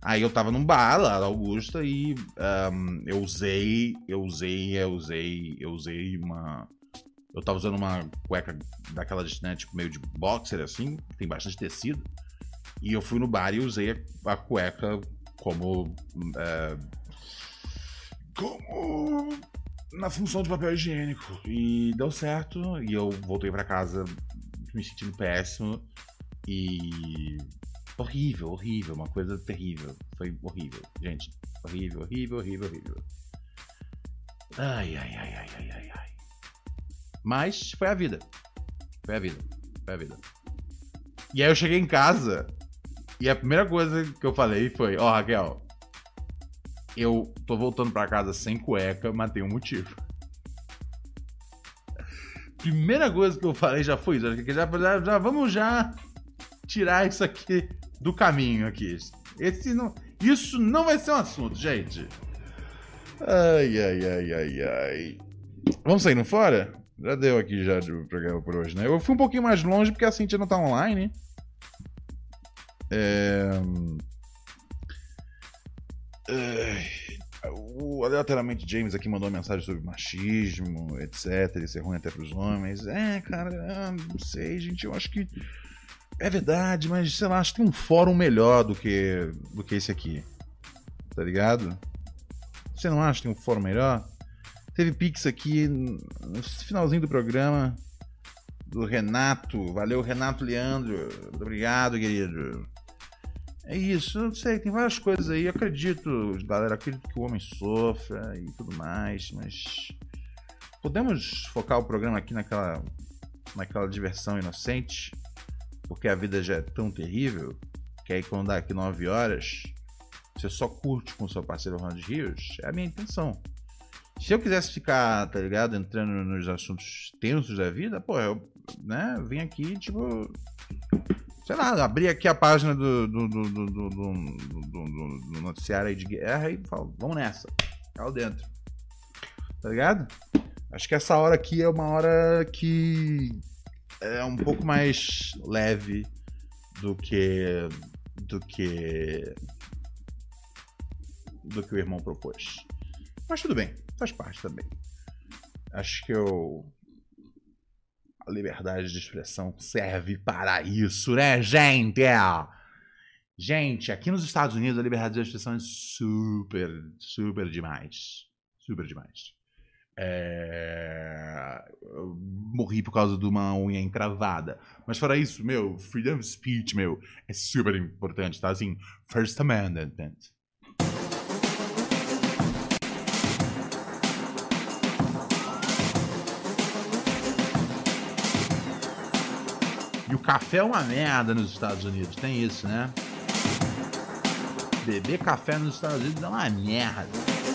Aí eu tava num bar lá na Augusta e ahn, eu usei, eu usei, eu usei, eu usei uma. Eu tava usando uma cueca daquelas, né, tipo, meio de boxer, assim, tem bastante tecido. E eu fui no bar e usei a, a cueca como. é, como. Na função de papel higiênico. E deu certo. E eu voltei pra casa me sentindo péssimo. E. Horrível, horrível, uma coisa terrível. Foi horrível, gente. Horrível, horrível, horrível, horrível. Ai, ai, ai, ai, ai, ai, ai. Mas foi a vida. Foi a vida. Foi a vida. E aí eu cheguei em casa e a primeira coisa que eu falei foi: Ó, Raquel, eu tô voltando pra casa sem cueca, mas tem um motivo. Primeira coisa que eu falei já foi isso. Já, já, já vamos já tirar isso aqui do caminho aqui. Esse não, isso não vai ser um assunto, gente. Ai, ai, ai, ai, ai. Vamos saindo fora? Já deu aqui já de programa por hoje, né? Eu fui um pouquinho mais longe porque a Cintia não tá online. É... O aleatoriamente James aqui mandou uma mensagem sobre machismo, etc. Isso é ruim até pros homens. É, cara, ah, não sei, gente. Eu acho que é verdade, mas sei lá, acho que tem um fórum melhor do que, do que esse aqui. Tá ligado? Você não acha que tem um fórum melhor? Teve Pix aqui no finalzinho do programa do Renato. Valeu, Renato Leandro. Obrigado, querido. É isso, não sei, tem várias coisas aí. Acredito, galera, acredito que o homem sofra e tudo mais, mas podemos focar o programa aqui naquela, naquela diversão inocente, porque a vida já é tão terrível que aí quando dá aqui 9 horas, você só curte com seu parceiro Ronald Rios, é a minha intenção. Se eu quisesse ficar, tá ligado, entrando nos assuntos tensos da vida, pô, eu, né, vim aqui, tipo, sei lá, abrir aqui a página do, do, do, do, do, noticiário aí de guerra e falo, vamos nessa. Caiu dentro. Tá ligado? Acho que essa hora aqui é uma hora que é um pouco mais leve do que do que do que o irmão propôs. Mas tudo bem, faz parte também. Acho que eu a liberdade de expressão serve para isso, né, gente? É. Gente, aqui nos Estados Unidos a liberdade de expressão é super, super demais. Super demais. É... Morri por causa de uma unha encravada. Mas fora isso, meu, freedom of speech, meu, é super importante, tá? Assim, First Amendment. O café é uma merda nos Estados Unidos, tem isso, né? Beber café nos Estados Unidos é uma merda.